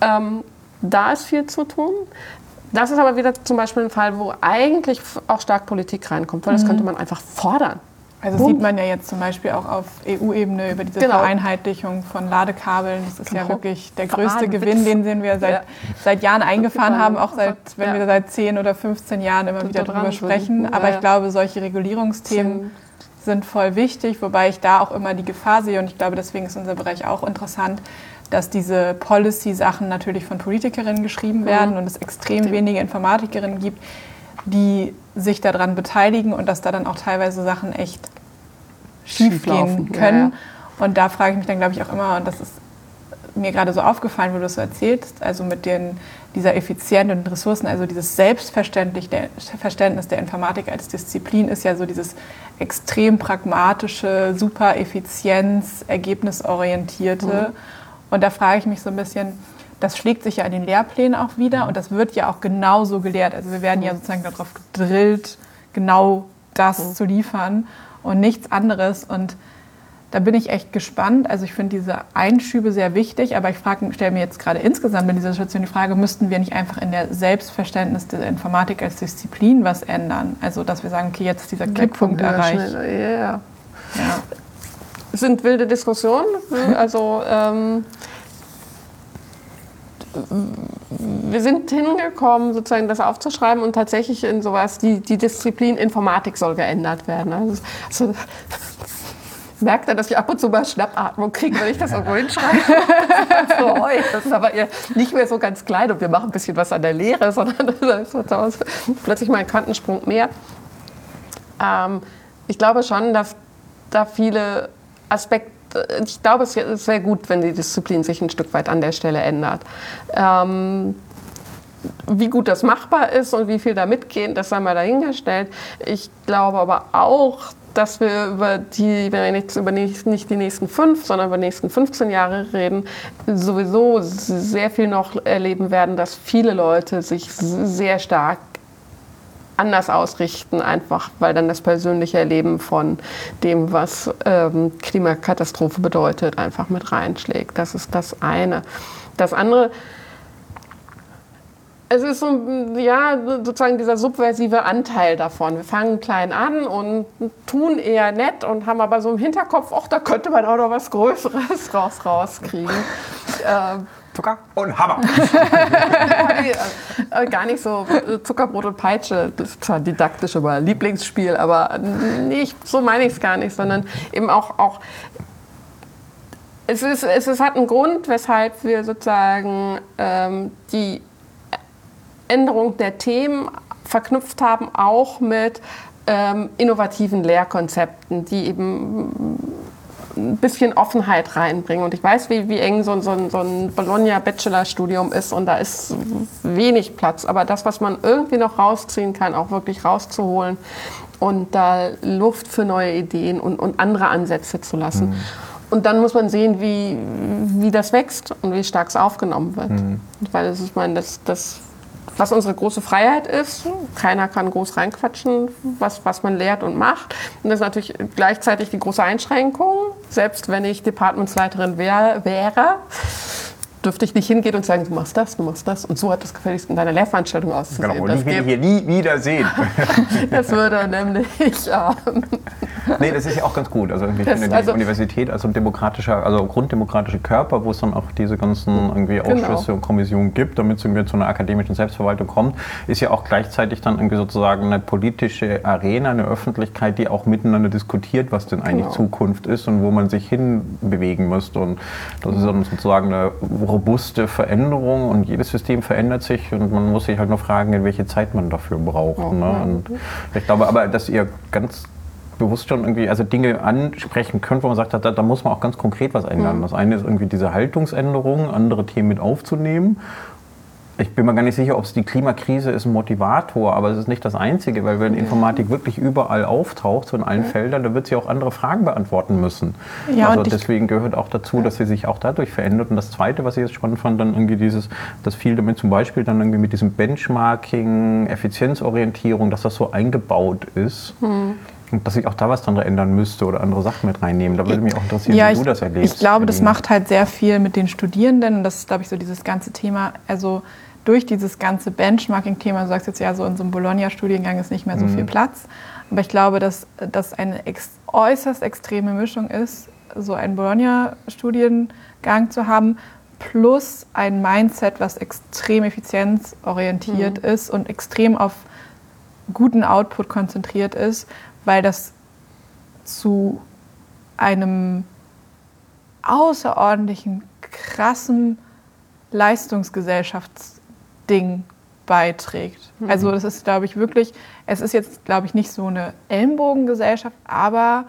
Ähm, da ist viel zu tun. Das ist aber wieder zum Beispiel ein Fall, wo eigentlich auch stark Politik reinkommt, weil das mhm. könnte man einfach fordern. Also Boom. sieht man ja jetzt zum Beispiel auch auf EU-Ebene über diese genau. Vereinheitlichung von Ladekabeln. Das ist genau. ja wirklich der größte Gewinn, den wir seit, ja. seit Jahren eingefahren haben, auch seit, wenn ja. wir seit 10 oder 15 Jahren immer wieder darüber sprechen. Sind. Aber ich glaube, solche Regulierungsthemen sind voll wichtig, wobei ich da auch immer die Gefahr sehe und ich glaube, deswegen ist unser Bereich auch interessant, dass diese Policy-Sachen natürlich von Politikerinnen geschrieben werden mhm. und es extrem wenige Informatikerinnen gibt, die sich daran beteiligen und dass da dann auch teilweise Sachen echt schiefgehen können. Ja, ja. Und da frage ich mich dann, glaube ich, auch immer, und das ist mir gerade so aufgefallen, wo du es so erzählst, also mit den, dieser Effizienz und Ressourcen, also dieses Selbstverständnis der, Verständnis der Informatik als Disziplin ist ja so dieses extrem pragmatische, super Effizienz, ergebnisorientierte. Mhm. Und da frage ich mich so ein bisschen, das schlägt sich ja in den Lehrplänen auch wieder mhm. und das wird ja auch genauso gelehrt. Also wir werden ja mhm. sozusagen darauf gedrillt, genau das mhm. zu liefern und nichts anderes. Und da bin ich echt gespannt. Also ich finde diese Einschübe sehr wichtig, aber ich stelle mir jetzt gerade insgesamt in dieser Situation die Frage, müssten wir nicht einfach in der Selbstverständnis der Informatik als Disziplin was ändern? Also dass wir sagen, okay, jetzt ist dieser Klickpunkt erreicht. Ja, ja. Es sind wilde Diskussionen. Also ähm, wir sind hingekommen, sozusagen das aufzuschreiben und tatsächlich in sowas, die, die Disziplin Informatik soll geändert werden. Also, also merkt er, dass ich ab und zu mal Schnappatmung kriege, wenn ich das irgendwo hinschreibe. das ist aber nicht mehr so ganz klein und wir machen ein bisschen was an der Lehre, sondern das ist plötzlich mal ein Quantensprung mehr. Ähm, ich glaube schon, dass da viele Aspekte ich glaube, es wäre gut, wenn die Disziplin sich ein Stück weit an der Stelle ändert. Ähm, wie gut das machbar ist und wie viel da mitgehen, das sei mal dahingestellt. Ich glaube aber auch, dass wir über die, wenn wir jetzt über nicht, nicht die nächsten fünf, sondern über die nächsten 15 Jahre reden, sowieso sehr viel noch erleben werden, dass viele Leute sich sehr stark anders ausrichten, einfach weil dann das persönliche Erleben von dem, was ähm, Klimakatastrophe bedeutet, einfach mit reinschlägt. Das ist das eine. Das andere, es ist so, ja, sozusagen dieser subversive Anteil davon. Wir fangen klein an und tun eher nett und haben aber so im Hinterkopf, ach, da könnte man auch noch was Größeres raus rauskriegen. äh, Zucker und Hammer. Äh, gar nicht so Zuckerbrot und Peitsche, das ist zwar didaktisch, aber Lieblingsspiel, aber nicht, so meine ich es gar nicht, sondern eben auch, auch es, ist, es ist, hat einen Grund, weshalb wir sozusagen ähm, die Änderung der Themen verknüpft haben, auch mit ähm, innovativen Lehrkonzepten, die eben ein bisschen Offenheit reinbringen. Und ich weiß, wie, wie eng so, so, so ein Bologna-Bachelorstudium ist und da ist wenig Platz. Aber das, was man irgendwie noch rausziehen kann, auch wirklich rauszuholen und da Luft für neue Ideen und, und andere Ansätze zu lassen. Mhm. Und dann muss man sehen, wie, wie das wächst und wie stark es aufgenommen wird. Mhm. Weil das, ich meine, das, das was unsere große Freiheit ist. Keiner kann groß reinquatschen, was, was man lehrt und macht. Und das ist natürlich gleichzeitig die große Einschränkung. Selbst wenn ich Departmentsleiterin wär, wäre, dürfte ich nicht hingehen und sagen, du machst das, du machst das. Und so hat das gefälligst in deiner Lehrveranstaltung auszusehen. Genau, und ich will hier nie wieder sehen. das würde nämlich... Ähm, nee, das ist ja auch ganz gut. Also ich das, finde die also, Universität als ein demokratischer, also grunddemokratischer Körper, wo es dann auch diese ganzen irgendwie genau. Ausschüsse genau. und Kommissionen gibt, damit es irgendwie zu einer akademischen Selbstverwaltung kommt, ist ja auch gleichzeitig dann irgendwie sozusagen eine politische Arena, eine Öffentlichkeit, die auch miteinander diskutiert, was denn eigentlich genau. Zukunft ist und wo man sich hinbewegen müsste. Und das ist dann sozusagen eine robuste Veränderung und jedes System verändert sich und man muss sich halt nur fragen, in welche Zeit man dafür braucht. Ne? Und ich glaube aber, dass ihr ganz bewusst schon irgendwie also Dinge ansprechen könnt, wo man sagt, da, da muss man auch ganz konkret was ändern. Mhm. Das eine ist irgendwie diese Haltungsänderung, andere Themen mit aufzunehmen ich bin mir gar nicht sicher, ob es die Klimakrise ist ein Motivator, aber es ist nicht das Einzige, weil wenn Informatik wirklich überall auftaucht, so in allen. Feldern, dann wird sie auch andere Fragen beantworten müssen. Ja, also deswegen gehört auch dazu, dass sie sich auch dadurch verändert. Und das Zweite, was ich jetzt spannend fand, dann irgendwie dieses, dass viel damit zum Beispiel dann irgendwie mit diesem Benchmarking, Effizienzorientierung, dass das so eingebaut ist. Hm. Und dass sich auch da was dran ändern müsste oder andere Sachen mit reinnehmen. Da würde mich auch interessieren, ja, wie ich, du das erlebst. Ich glaube, das macht halt sehr viel mit den Studierenden. Und das ist, glaube ich, so dieses ganze Thema. Also durch dieses ganze Benchmarking-Thema, du sagst jetzt ja so, in so einem Bologna-Studiengang ist nicht mehr so mhm. viel Platz. Aber ich glaube, dass das eine ex äußerst extreme Mischung ist, so einen Bologna-Studiengang zu haben, plus ein Mindset, was extrem effizienzorientiert mhm. ist und extrem auf guten Output konzentriert ist, weil das zu einem außerordentlichen, krassen Leistungsgesellschafts Ding beiträgt. Mhm. Also das ist, glaube ich, wirklich, es ist jetzt, glaube ich, nicht so eine Ellenbogengesellschaft, aber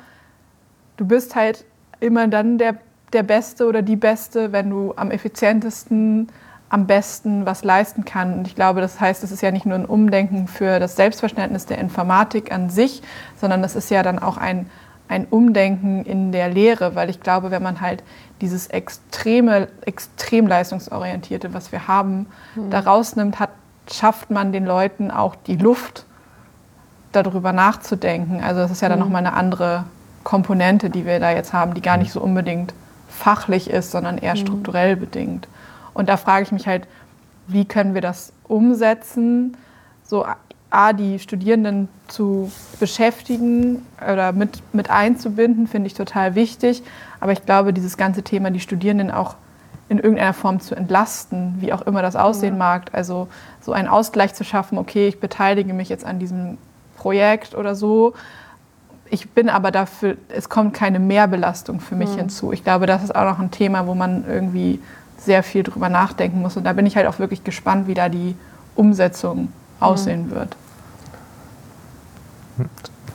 du bist halt immer dann der, der Beste oder die Beste, wenn du am effizientesten, am besten was leisten kannst. Und ich glaube, das heißt, es ist ja nicht nur ein Umdenken für das Selbstverständnis der Informatik an sich, sondern das ist ja dann auch ein, ein Umdenken in der Lehre, weil ich glaube, wenn man halt dieses extreme, extrem leistungsorientierte, was wir haben, mhm. da rausnimmt, hat, schafft man den Leuten auch die Luft, darüber nachzudenken. Also das ist ja dann mhm. nochmal eine andere Komponente, die wir da jetzt haben, die gar nicht so unbedingt fachlich ist, sondern eher mhm. strukturell bedingt. Und da frage ich mich halt, wie können wir das umsetzen, so A, die Studierenden zu beschäftigen oder mit, mit einzubinden, finde ich total wichtig. Aber ich glaube, dieses ganze Thema, die Studierenden auch in irgendeiner Form zu entlasten, wie auch immer das aussehen ja. mag. Also so einen Ausgleich zu schaffen, okay, ich beteilige mich jetzt an diesem Projekt oder so, ich bin aber dafür, es kommt keine Mehrbelastung für mich mhm. hinzu. Ich glaube, das ist auch noch ein Thema, wo man irgendwie sehr viel drüber nachdenken muss. Und da bin ich halt auch wirklich gespannt, wie da die Umsetzung aussehen mhm. wird.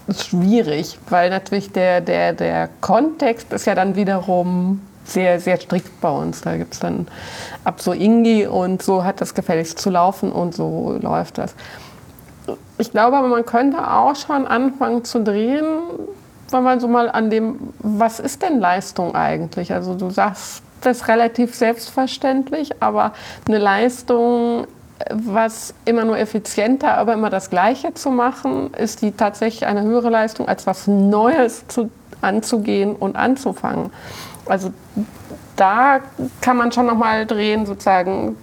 Das ist schwierig, weil natürlich der, der, der Kontext ist ja dann wiederum sehr, sehr strikt bei uns. Da gibt es dann ab so Ingi und so hat das gefälligst zu laufen und so läuft das ich glaube aber, man könnte auch schon anfangen zu drehen, wenn man so mal an dem, was ist denn Leistung eigentlich? Also du sagst das relativ selbstverständlich, aber eine Leistung, was immer nur effizienter, aber immer das Gleiche zu machen, ist die tatsächlich eine höhere Leistung, als was Neues zu, anzugehen und anzufangen. Also da kann man schon noch mal drehen, sozusagen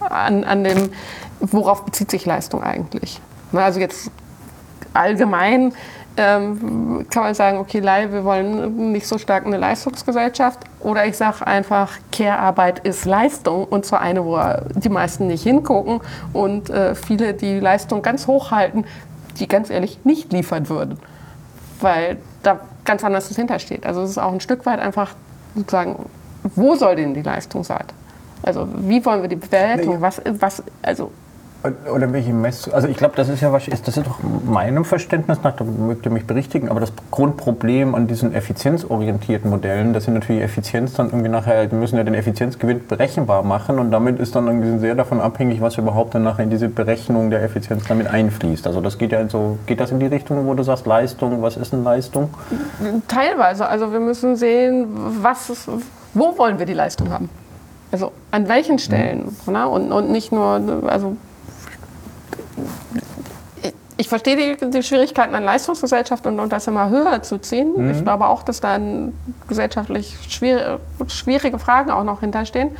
an, an dem worauf bezieht sich Leistung eigentlich? Also jetzt allgemein ähm, kann man sagen, okay, wir wollen nicht so stark eine Leistungsgesellschaft. Oder ich sage einfach, Care-Arbeit ist Leistung und zwar eine, wo die meisten nicht hingucken und äh, viele die Leistung ganz hoch halten, die ganz ehrlich nicht liefern würden, weil da ganz anders dahinter steht. Also es ist auch ein Stück weit einfach sozusagen, wo soll denn die Leistung sein? Also wie wollen wir die Bewertung? Was, was, also oder welche Mess... Also ich glaube, das ist ja was, das ist doch meinem Verständnis nach, da mögt ihr mich berichtigen, aber das Grundproblem an diesen effizienzorientierten Modellen, dass sie natürlich Effizienz dann irgendwie nachher, die müssen ja den Effizienzgewinn berechenbar machen und damit ist dann irgendwie sehr davon abhängig, was überhaupt dann nachher in diese Berechnung der Effizienz damit einfließt. Also das geht ja so, geht das in die Richtung, wo du sagst Leistung, was ist denn Leistung? Teilweise, also wir müssen sehen, was ist, wo wollen wir die Leistung haben? Also an welchen Stellen? Mhm. Und, und nicht nur, also ich verstehe die, die, Schwierigkeiten an Leistungsgesellschaft und, und, das immer höher zu ziehen. Mhm. Ich glaube auch, dass da gesellschaftlich schwierige, schwierige Fragen auch noch hinterstehen.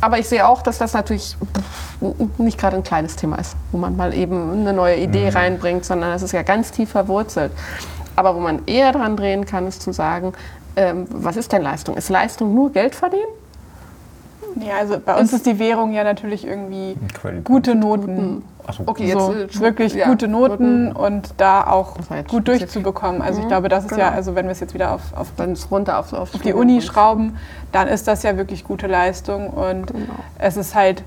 Aber ich sehe auch, dass das natürlich nicht gerade ein kleines Thema ist, wo man mal eben eine neue Idee mhm. reinbringt, sondern das ist ja ganz tief verwurzelt. Aber wo man eher dran drehen kann, ist zu sagen, ähm, was ist denn Leistung? Ist Leistung nur Geld verdienen? Ja, also bei uns ist die Währung ja natürlich irgendwie gute Noten. So, okay, jetzt so, äh, wirklich ja, gute Noten, Noten, und da auch gut durchzubekommen. Also mhm, ich glaube, das ist genau. ja, also wenn wir es jetzt wieder auf, auf, runter auf, auf, auf die Uni schrauben, dann ist das ja wirklich gute Leistung und genau. es ist halt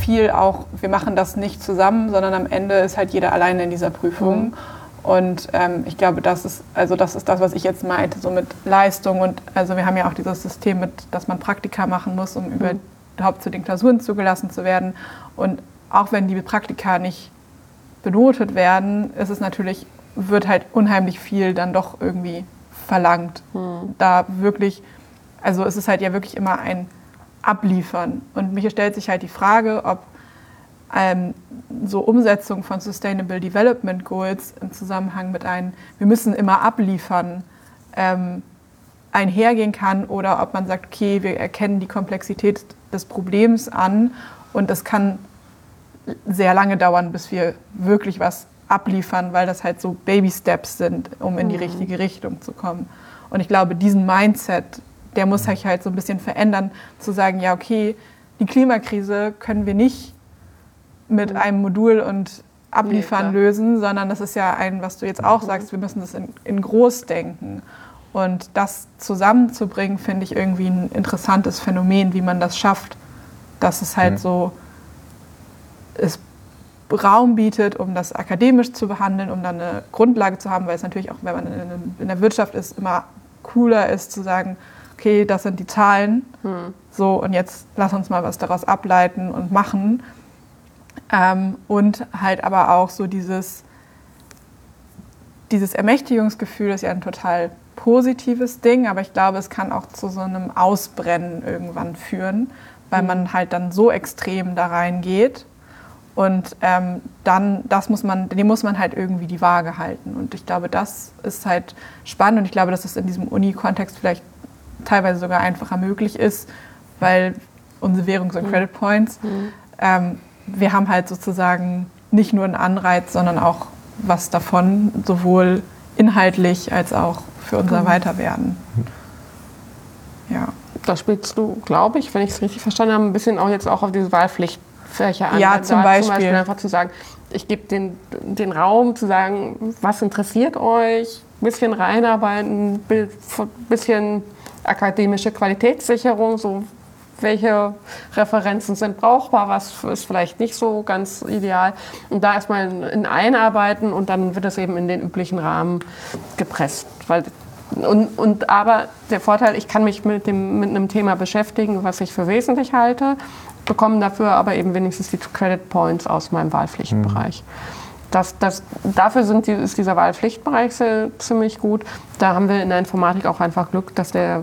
viel auch, wir machen das nicht zusammen, sondern am Ende ist halt jeder alleine in dieser Prüfung. Mhm. Und ähm, ich glaube, das ist, also das ist das, was ich jetzt meinte, so mit Leistung. Und also wir haben ja auch dieses System mit, dass man Praktika machen muss, um mhm. überhaupt zu den Klausuren zugelassen zu werden. Und auch wenn die Praktika nicht benotet werden, ist es natürlich, wird halt unheimlich viel dann doch irgendwie verlangt. Mhm. Da wirklich, also es ist halt ja wirklich immer ein Abliefern. Und mich stellt sich halt die Frage, ob ähm, so Umsetzung von Sustainable Development Goals im Zusammenhang mit einem, wir müssen immer abliefern, ähm, einhergehen kann oder ob man sagt, okay, wir erkennen die Komplexität des Problems an und es kann sehr lange dauern, bis wir wirklich was abliefern, weil das halt so Baby Steps sind, um in die mhm. richtige Richtung zu kommen. Und ich glaube, diesen Mindset, der muss sich halt so ein bisschen verändern, zu sagen, ja, okay, die Klimakrise können wir nicht mit mhm. einem Modul und Abliefern nee, lösen, sondern das ist ja ein, was du jetzt auch mhm. sagst, wir müssen das in, in groß denken. Und das zusammenzubringen, finde ich irgendwie ein interessantes Phänomen, wie man das schafft, dass es halt mhm. so, es Raum bietet, um das akademisch zu behandeln, um dann eine Grundlage zu haben, weil es natürlich auch, wenn man in, der Wirtschaft ist, immer cooler ist zu sagen, okay, das sind die Zahlen, hm. so und jetzt lass uns mal was daraus ableiten und machen. Ähm, und halt aber auch so dieses, dieses Ermächtigungsgefühl ist ja ein total positives Ding, aber ich glaube, es kann auch zu so einem Ausbrennen irgendwann führen, weil hm. man halt dann so extrem da reingeht und ähm, dann, das muss man, dem muss man halt irgendwie die Waage halten. Und ich glaube, das ist halt spannend und ich glaube, dass das in diesem Uni-Kontext vielleicht teilweise sogar einfacher möglich ist, weil unsere Währung sind mhm. Credit Points. Mhm. Ähm, wir haben halt sozusagen nicht nur einen Anreiz, sondern auch was davon, sowohl inhaltlich als auch für unser mhm. Weiterwerden. Ja. Da spielst du, glaube ich, wenn ich es richtig verstanden habe, ein bisschen auch jetzt auch auf diese Wahlpflicht Fächer an. Ja, zum Beispiel. zum Beispiel. einfach zu sagen, ich gebe den, den Raum zu sagen, was interessiert euch, ein bisschen reinarbeiten, ein bisschen akademische Qualitätssicherung, so welche Referenzen sind brauchbar, was ist vielleicht nicht so ganz ideal. Und da erstmal in einarbeiten und dann wird es eben in den üblichen Rahmen gepresst. Weil, und, und aber der Vorteil, ich kann mich mit, dem, mit einem Thema beschäftigen, was ich für wesentlich halte bekommen dafür aber eben wenigstens die Credit Points aus meinem Wahlpflichtbereich. Mhm. Das, das, dafür die, ist dieser Wahlpflichtbereich sehr, ziemlich gut. Da haben wir in der Informatik auch einfach Glück, dass der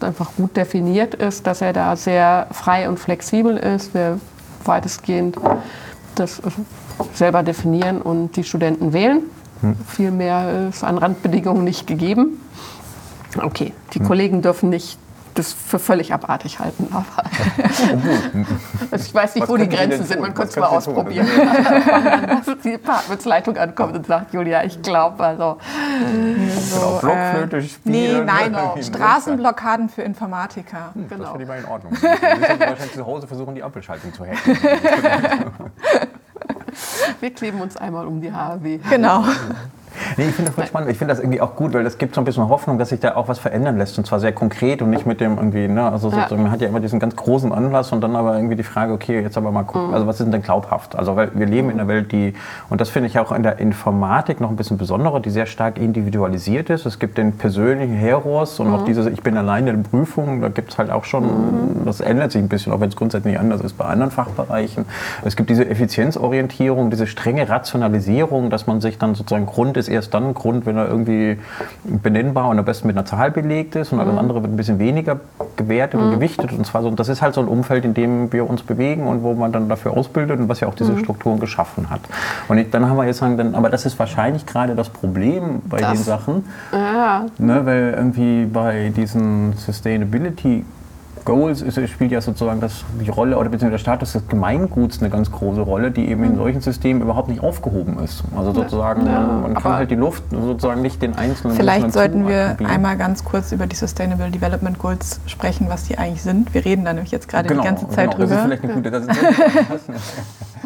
einfach gut definiert ist, dass er da sehr frei und flexibel ist. Wir weitestgehend das selber definieren und die Studenten wählen. Hm. Viel mehr ist an Randbedingungen nicht gegeben. Okay, die hm. Kollegen dürfen nicht das für völlig abartig halten. Aber also ich weiß nicht, was wo die Grenzen sind. Man könnte es mal ausprobieren. Wenn die Departmentsleitung ankommt und sagt, Julia, ich glaube, also. So, Blockflöte äh, spielen. Nee, nein, genau. Straßenblockaden für Informatiker. Hm, genau. Das finde ich mal in Ordnung. Sie sollten wahrscheinlich zu Hause versuchen, die Ampelschaltung zu hacken. Wir kleben uns einmal um die HAW. Genau. Nee, ich finde das voll spannend. Ich finde das irgendwie auch gut, weil das gibt so ein bisschen Hoffnung, dass sich da auch was verändern lässt. Und zwar sehr konkret und nicht mit dem irgendwie, ne, also ja. man hat ja immer diesen ganz großen Anlass und dann aber irgendwie die Frage, okay, jetzt aber mal gucken, mhm. also was ist denn glaubhaft? Also weil wir leben in einer Welt, die, und das finde ich auch in der Informatik noch ein bisschen besonderer, die sehr stark individualisiert ist. Es gibt den persönlichen Heros und mhm. auch dieses, ich bin alleine in der Prüfung, da gibt es halt auch schon, mhm. das ändert sich ein bisschen, auch wenn es grundsätzlich anders ist bei anderen Fachbereichen. Es gibt diese Effizienzorientierung, diese strenge Rationalisierung, dass man sich dann sozusagen Grund ist erst dann Grund, wenn er irgendwie benennbar und am besten mit einer Zahl belegt ist und alles mhm. andere wird ein bisschen weniger gewertet mhm. und gewichtet. Und zwar so, das ist halt so ein Umfeld, in dem wir uns bewegen und wo man dann dafür ausbildet und was ja auch diese mhm. Strukturen geschaffen hat. Und ich, dann haben wir jetzt sagen, dann, aber das ist wahrscheinlich gerade das Problem bei das, den Sachen, ja. ne, weil irgendwie bei diesen Sustainability Goals spielt ja sozusagen das, die Rolle oder beziehungsweise der Status des Gemeinguts eine ganz große Rolle, die eben in mhm. solchen Systemen überhaupt nicht aufgehoben ist. Also sozusagen, ja, man kann halt die Luft sozusagen nicht den einzelnen Vielleicht sollten wir einmal ganz kurz über die Sustainable Development Goals sprechen, was die eigentlich sind. Wir reden da nämlich jetzt gerade genau, die ganze Zeit genau, drüber. Das ist vielleicht eine gute, das ist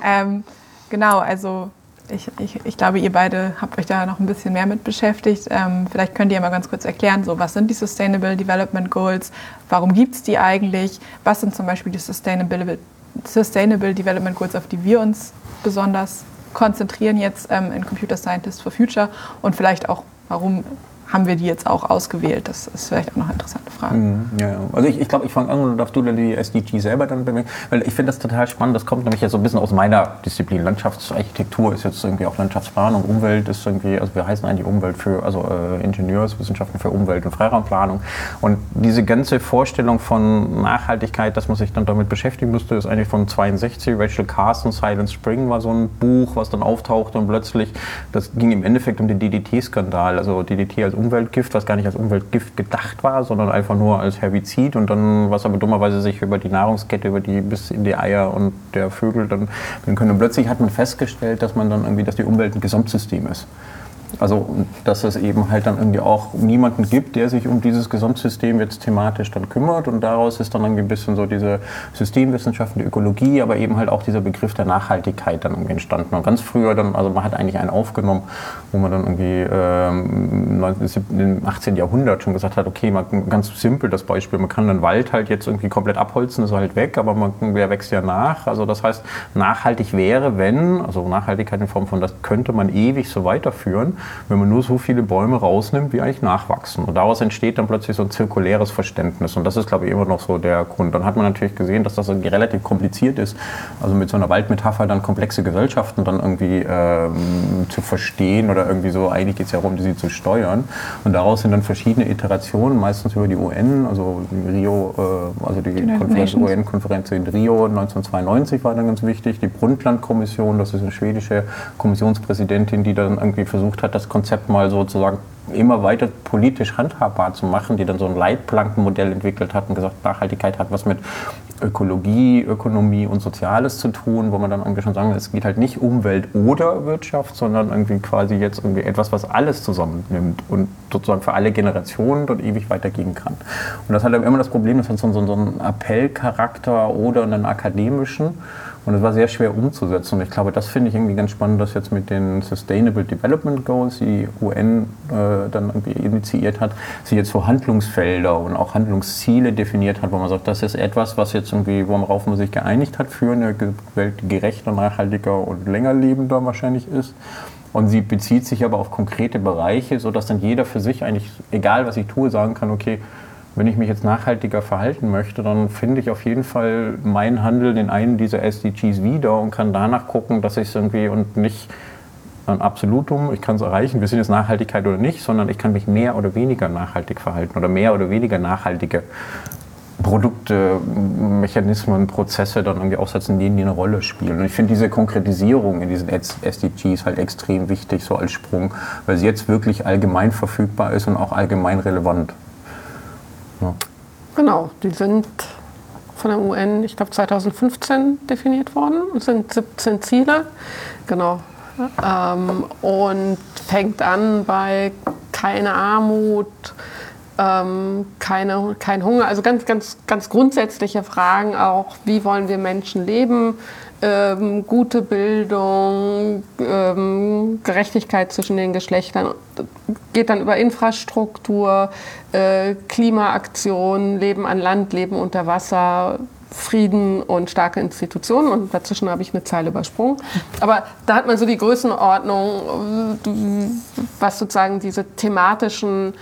ähm, Genau, also ich, ich, ich, glaube, ihr beide habt euch da noch ein bisschen mehr mit beschäftigt. Ähm, vielleicht könnt ihr mal ganz kurz erklären, so, was sind die Sustainable Development Goals? Warum gibt es die eigentlich? Was sind zum Beispiel die Sustainable, Sustainable Development Goals, auf die wir uns besonders konzentrieren jetzt ähm, in Computer Scientists for Future? Und vielleicht auch, warum haben wir die jetzt auch ausgewählt? Das ist vielleicht auch noch eine interessante Frage. Mhm, ja, ja. Also ich, ich glaube, ich fange an und darfst du dann die SDG selber dann bemerken, weil ich finde das total spannend. Das kommt nämlich jetzt so ein bisschen aus meiner Disziplin. Landschaftsarchitektur ist jetzt irgendwie auch Landschaftsplanung, Umwelt ist irgendwie, also wir heißen eigentlich Umwelt für, also äh, Ingenieurswissenschaften für Umwelt- und Freiraumplanung. Und diese ganze Vorstellung von Nachhaltigkeit, dass man sich dann damit beschäftigen müsste, ist eigentlich von 62. Rachel Carson, Silent Spring war so ein Buch, was dann auftauchte und plötzlich, das ging im Endeffekt um den DDT-Skandal, also DDT als Umweltgift, was gar nicht als Umweltgift gedacht war, sondern einfach nur als Herbizid und dann, was aber dummerweise sich über die Nahrungskette, über die bis in die Eier und der Vögel dann, dann können. Und plötzlich hat man festgestellt, dass man dann irgendwie, dass die Umwelt ein Gesamtsystem ist. Also, dass es eben halt dann irgendwie auch niemanden gibt, der sich um dieses Gesamtsystem jetzt thematisch dann kümmert. Und daraus ist dann irgendwie ein bisschen so diese Systemwissenschaften, die Ökologie, aber eben halt auch dieser Begriff der Nachhaltigkeit dann irgendwie entstanden. Und ganz früher dann, also man hat eigentlich einen aufgenommen, wo man dann irgendwie ähm, im 18. Jahrhundert schon gesagt hat, okay, man, ganz simpel das Beispiel, man kann den Wald halt jetzt irgendwie komplett abholzen, ist halt weg, aber man, der wächst ja nach. Also das heißt, nachhaltig wäre, wenn, also Nachhaltigkeit in Form von, das könnte man ewig so weiterführen, wenn man nur so viele Bäume rausnimmt, wie eigentlich nachwachsen. Und daraus entsteht dann plötzlich so ein zirkuläres Verständnis. Und das ist, glaube ich, immer noch so der Grund. Dann hat man natürlich gesehen, dass das relativ kompliziert ist, also mit so einer Waldmetapher dann komplexe Gesellschaften dann irgendwie ähm, zu verstehen oder irgendwie so, eigentlich geht es ja darum, sie zu steuern. Und daraus sind dann verschiedene Iterationen, meistens über die UN, also Rio, äh, also die UN-Konferenz in Rio 1992 war dann ganz wichtig, die Brundtland-Kommission, das ist eine schwedische Kommissionspräsidentin, die dann irgendwie versucht hat, das Konzept mal sozusagen immer weiter politisch handhabbar zu machen, die dann so ein Leitplankenmodell entwickelt hat und gesagt, Nachhaltigkeit hat was mit Ökologie, Ökonomie und Soziales zu tun, wo man dann irgendwie schon sagen, es geht halt nicht Umwelt oder Wirtschaft, sondern irgendwie quasi jetzt irgendwie etwas, was alles zusammennimmt und sozusagen für alle Generationen dort ewig weitergehen kann. Und das hat immer das Problem, das hat so, so, so einen Appellcharakter oder einen akademischen. Und es war sehr schwer umzusetzen. Und ich glaube, das finde ich irgendwie ganz spannend, dass jetzt mit den Sustainable Development Goals, die UN äh, dann irgendwie initiiert hat, sie jetzt so Handlungsfelder und auch Handlungsziele definiert hat, wo man sagt, das ist etwas, was jetzt irgendwie, worauf man sich geeinigt hat für eine Welt, gerechter, nachhaltiger und länger lebender wahrscheinlich ist. Und sie bezieht sich aber auf konkrete Bereiche, sodass dann jeder für sich eigentlich, egal was ich tue, sagen kann, okay, wenn ich mich jetzt nachhaltiger verhalten möchte, dann finde ich auf jeden Fall meinen Handel in einen dieser SDGs wieder und kann danach gucken, dass ich es irgendwie und nicht ein Absolutum, ich kann es erreichen, wir sind jetzt Nachhaltigkeit oder nicht, sondern ich kann mich mehr oder weniger nachhaltig verhalten oder mehr oder weniger nachhaltige Produkte, Mechanismen, Prozesse dann irgendwie aufsetzen, die eine Rolle spielen. Und ich finde diese Konkretisierung in diesen SDGs halt extrem wichtig, so als Sprung, weil sie jetzt wirklich allgemein verfügbar ist und auch allgemein relevant. Ja. Genau, die sind von der UN, ich glaube 2015 definiert worden. Es sind 17 Ziele, genau. Ähm, und fängt an bei keine Armut, ähm, keine, kein Hunger, also ganz, ganz, ganz grundsätzliche Fragen auch, wie wollen wir Menschen leben, ähm, gute Bildung, ähm, Gerechtigkeit zwischen den Geschlechtern, geht dann über Infrastruktur, äh, Klimaaktion, Leben an Land, Leben unter Wasser, Frieden und starke Institutionen. Und dazwischen habe ich eine Zeile übersprungen. Aber da hat man so die Größenordnung, was sozusagen diese thematischen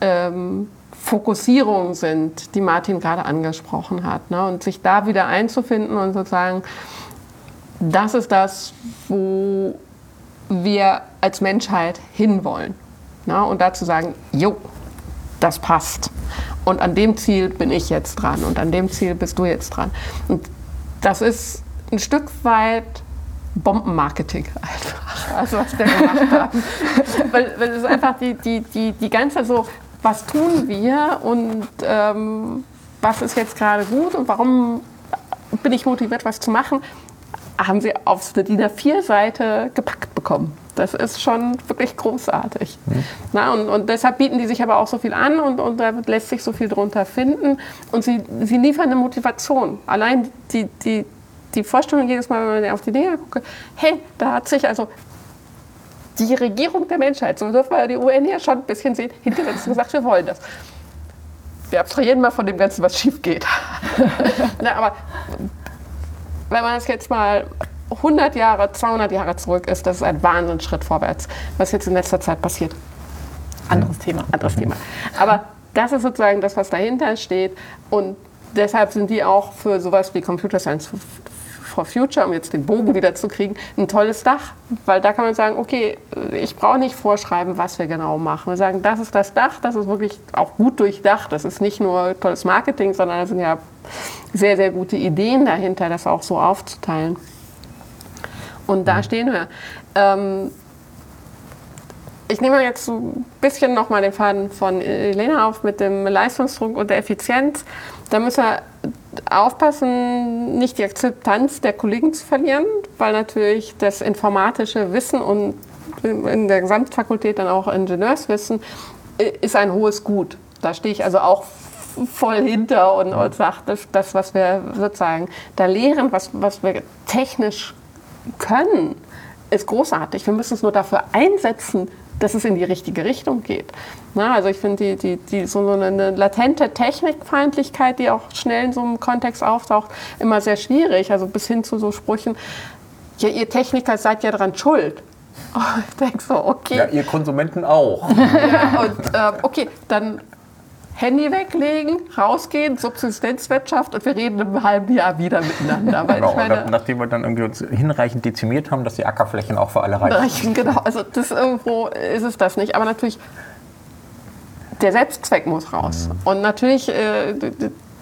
ähm, Fokussierungen sind, die Martin gerade angesprochen hat. Ne? Und sich da wieder einzufinden und sozusagen das ist das, wo wir als Menschheit hinwollen. Na, und dazu sagen, jo, das passt. Und an dem Ziel bin ich jetzt dran und an dem Ziel bist du jetzt dran. Und das ist ein Stück weit Bombenmarketing einfach, also was wir gemacht haben. weil, weil es ist einfach die, die, die, die ganze so, was tun wir und ähm, was ist jetzt gerade gut und warum bin ich motiviert, was zu machen haben sie auf eine DIN A4-Seite gepackt bekommen. Das ist schon wirklich großartig. Mhm. Na, und, und, deshalb bieten die sich aber auch so viel an und, und da lässt sich so viel drunter finden. Und sie, sie liefern eine Motivation. Allein die, die, die Vorstellung jedes Mal, wenn man auf die Dinge guckt, hey, da hat sich also die Regierung der Menschheit, so dürfen wir die UN ja schon ein bisschen sehen, hintersetzt und gesagt, wir wollen das. Wir abstrahieren mal von dem Ganzen, was schief geht. Na, aber wenn man das jetzt mal 100 Jahre, 200 Jahre zurück ist, das ist ein Wahnsinnsschritt vorwärts, was jetzt in letzter Zeit passiert. Anderes Thema. Anderes Thema. Aber das ist sozusagen das, was dahinter steht. Und deshalb sind die auch für sowas wie Computer Science for Future, um jetzt den Bogen wieder zu kriegen, ein tolles Dach. Weil da kann man sagen, okay, ich brauche nicht vorschreiben, was wir genau machen. Wir sagen, das ist das Dach, das ist wirklich auch gut durchdacht. Das ist nicht nur tolles Marketing, sondern das sind ja sehr, sehr gute Ideen dahinter, das auch so aufzuteilen. Und da mhm. stehen wir. Ähm, ich nehme jetzt ein bisschen nochmal den Faden von Elena auf mit dem Leistungsdruck und der Effizienz. Da müssen wir aufpassen, nicht die Akzeptanz der Kollegen zu verlieren, weil natürlich das informatische Wissen und in der Gesamtfakultät dann auch Ingenieurswissen, ist ein hohes Gut. Da stehe ich also auch voll hinter und, und sage, das, das, was wir sozusagen da lehren, was, was wir technisch können, ist großartig. Wir müssen es nur dafür einsetzen, dass es in die richtige Richtung geht. Na, also ich finde die, die, die, so eine latente Technikfeindlichkeit, die auch schnell in so einem Kontext auftaucht, immer sehr schwierig. Also bis hin zu so Sprüchen, ja, ihr Techniker seid ja daran schuld. Oh, ich denke so, okay. Ja, ihr Konsumenten auch. ja, und äh, okay, dann Handy weglegen, rausgehen, Subsistenzwirtschaft und wir reden im halben Jahr wieder miteinander. Genau, meine, nachdem wir dann irgendwie uns hinreichend dezimiert haben, dass die Ackerflächen auch für alle reichen. Genau, also das irgendwo ist es das nicht. Aber natürlich, der Selbstzweck muss raus. Mhm. Und natürlich, äh,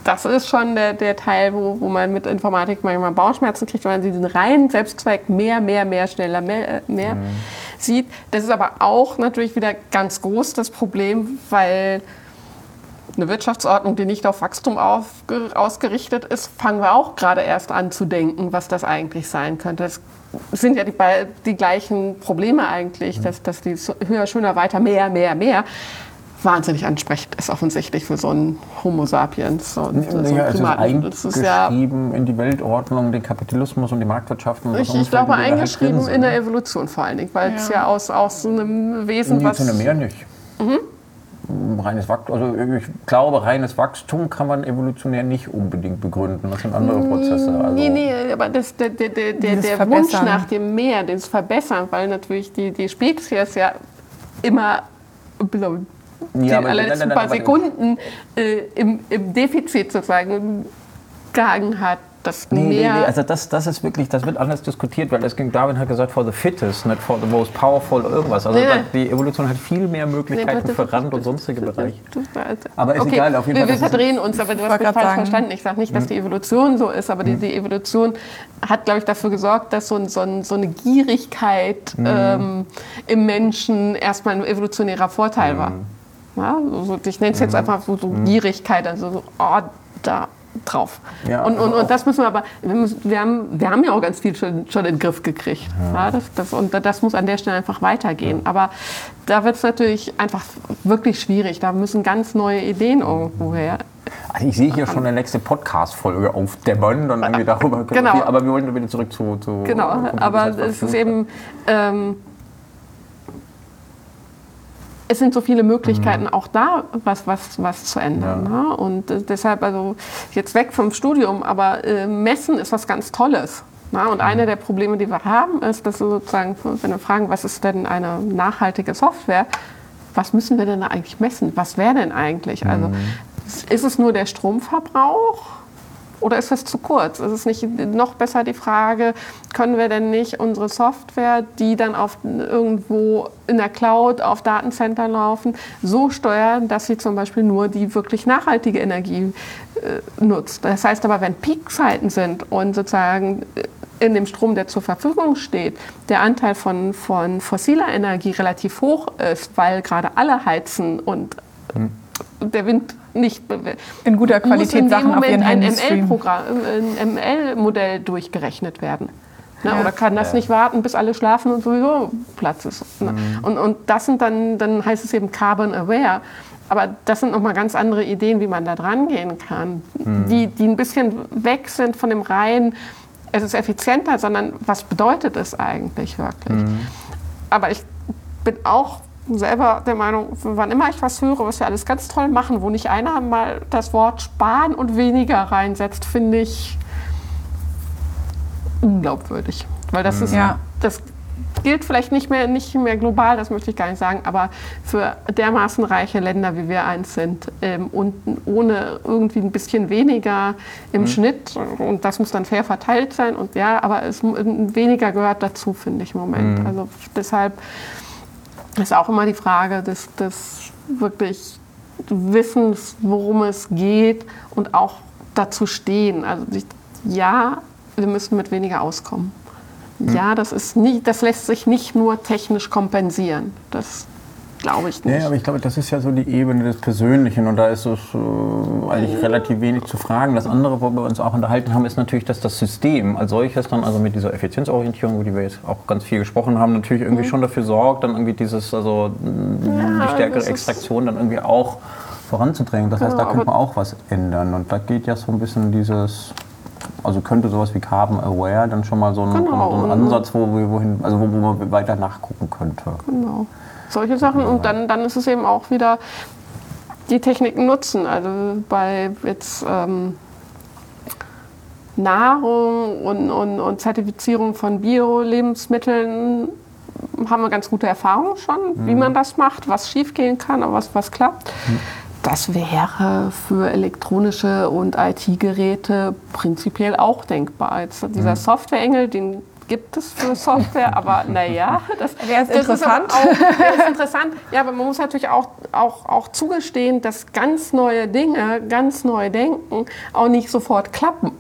das ist schon der, der Teil, wo, wo man mit Informatik manchmal Bauchschmerzen kriegt, wenn man diesen reinen Selbstzweck mehr, mehr, mehr, schneller, mehr, äh, mehr mhm. sieht. Das ist aber auch natürlich wieder ganz groß das Problem, weil eine Wirtschaftsordnung, die nicht auf Wachstum auf, ausgerichtet ist, fangen wir auch gerade erst an zu denken, was das eigentlich sein könnte. Es sind ja die, die gleichen Probleme eigentlich, dass, dass die höher, schöner, weiter, mehr, mehr, mehr wahnsinnig ansprechend ist offensichtlich für so einen Homo sapiens. Und so ja, es ist eingeschrieben ja, in die Weltordnung, den Kapitalismus und die Marktwirtschaft. Und ich, ich glaube eingeschrieben halt in der Evolution vor allen Dingen, weil ja. es ja aus, aus einem Wesen, nee, was... Nee, mehr nicht. Mhm reines Wachstum, also ich glaube, reines Wachstum kann man evolutionär nicht unbedingt begründen. Das sind andere Prozesse. Also nee, nee, aber das, der, der, der, der Wunsch nach dem Mehr, das Verbessern, weil natürlich die, die Spezies ja immer die ja, alle nein, nein, nein, paar Sekunden äh, im, im Defizit sozusagen gehangen hat das nee, mehr. Nee, nee, also das, das ist wirklich, das wird anders diskutiert, weil es ging, Darwin hat gesagt, for the fittest, nicht for the most powerful, irgendwas. Also nee. die Evolution hat viel mehr Möglichkeiten für Rand- und sonstige Bereiche. Aber ist okay. egal, auf jeden Fall. Wir, wir verdrehen uns, aber du hast mich falsch sagen. verstanden. Ich sage nicht, dass hm. die Evolution so ist, aber die, hm. die Evolution hat, glaube ich, dafür gesorgt, dass so, so, so eine Gierigkeit mhm. ähm, im Menschen erstmal ein evolutionärer Vorteil mhm. war. Ja, so, ich nenne es jetzt einfach so, so Gierigkeit, also so, oh, da drauf. Ja, und, und, und das müssen wir aber, wir, müssen, wir, haben, wir haben ja auch ganz viel schon, schon in den Griff gekriegt. Ja. ja das, das, und das muss an der Stelle einfach weitergehen. Ja. Aber da wird es natürlich einfach wirklich schwierig. Da müssen ganz neue Ideen irgendwo her. Also ich sehe hier schon eine nächste Podcast-Folge aufdämmern, dann irgendwie darüber. Genau. Wir, aber wir wollen wieder zurück zu. zu genau, aber es ist eben. Ähm, es sind so viele Möglichkeiten mhm. auch da, was, was, was zu ändern. Ja. Ne? Und äh, deshalb, also jetzt weg vom Studium, aber äh, Messen ist was ganz Tolles. Ne? Und mhm. eine der Probleme, die wir haben, ist, dass wir sozusagen, wenn wir fragen, was ist denn eine nachhaltige Software, was müssen wir denn eigentlich messen? Was wäre denn eigentlich? Also mhm. ist es nur der Stromverbrauch? Oder ist das zu kurz? Ist es nicht noch besser die Frage, können wir denn nicht unsere Software, die dann auf, irgendwo in der Cloud auf Datencenter laufen, so steuern, dass sie zum Beispiel nur die wirklich nachhaltige Energie äh, nutzt? Das heißt aber, wenn Peakzeiten sind und sozusagen in dem Strom, der zur Verfügung steht, der Anteil von, von fossiler Energie relativ hoch ist, weil gerade alle heizen und hm. der Wind nicht in guter Qualität muss in Sachen Moment ein ML-Programm, ein ML-Modell durchgerechnet werden. Ne? Ja. Oder kann das ja. nicht warten, bis alle schlafen und sowieso Platz ist. Ne? Mhm. Und, und das sind dann, dann heißt es eben Carbon Aware. Aber das sind nochmal ganz andere Ideen, wie man da dran gehen kann, mhm. die, die ein bisschen weg sind von dem reinen, es ist effizienter, sondern was bedeutet es eigentlich wirklich? Mhm. Aber ich bin auch selber der Meinung, wann immer ich was höre, was wir alles ganz toll machen, wo nicht einer mal das Wort sparen und weniger reinsetzt, finde ich unglaubwürdig. Weil das ist ja, das gilt vielleicht nicht mehr, nicht mehr global, das möchte ich gar nicht sagen, aber für dermaßen reiche Länder, wie wir eins sind, ähm, und ohne irgendwie ein bisschen weniger im mhm. Schnitt, und das muss dann fair verteilt sein, und ja, aber es, weniger gehört dazu, finde ich im Moment. Mhm. Also deshalb ist auch immer die Frage des, des wirklich Wissens, worum es geht und auch dazu stehen. Also ja, wir müssen mit weniger auskommen. Hm. Ja, das, ist nicht, das lässt sich nicht nur technisch kompensieren. Das glaube ich nicht. Ja, aber ich glaube, das ist ja so die Ebene des Persönlichen und da ist es äh, eigentlich relativ wenig zu fragen. Das andere, wo wir uns auch unterhalten haben, ist natürlich, dass das System als solches dann, also mit dieser Effizienzorientierung, über die wir jetzt auch ganz viel gesprochen haben, natürlich irgendwie mhm. schon dafür sorgt, dann irgendwie dieses, also ja, die stärkere Extraktion dann irgendwie auch voranzudrängen. Das heißt, da könnte man auch was ändern. Und da geht ja so ein bisschen dieses, also könnte sowas wie Carbon Aware dann schon mal so ein, genau. so ein Ansatz, wo, wohin, also wo, wo man weiter nachgucken könnte. Genau. Solche Sachen. Und dann, dann ist es eben auch wieder die Techniken nutzen. Also bei jetzt ähm, Nahrung und, und, und Zertifizierung von Bio-Lebensmitteln haben wir ganz gute Erfahrungen schon, mhm. wie man das macht, was schiefgehen kann, aber was, was klappt. Mhm. Das wäre für elektronische und IT-Geräte prinzipiell auch denkbar. Jetzt dieser mhm. Software-Engel, den gibt es für Software, aber naja, das, das interessant. Ist auch, der ist interessant. Ja, aber man muss natürlich auch, auch, auch zugestehen, dass ganz neue Dinge, ganz neue Denken auch nicht sofort klappen.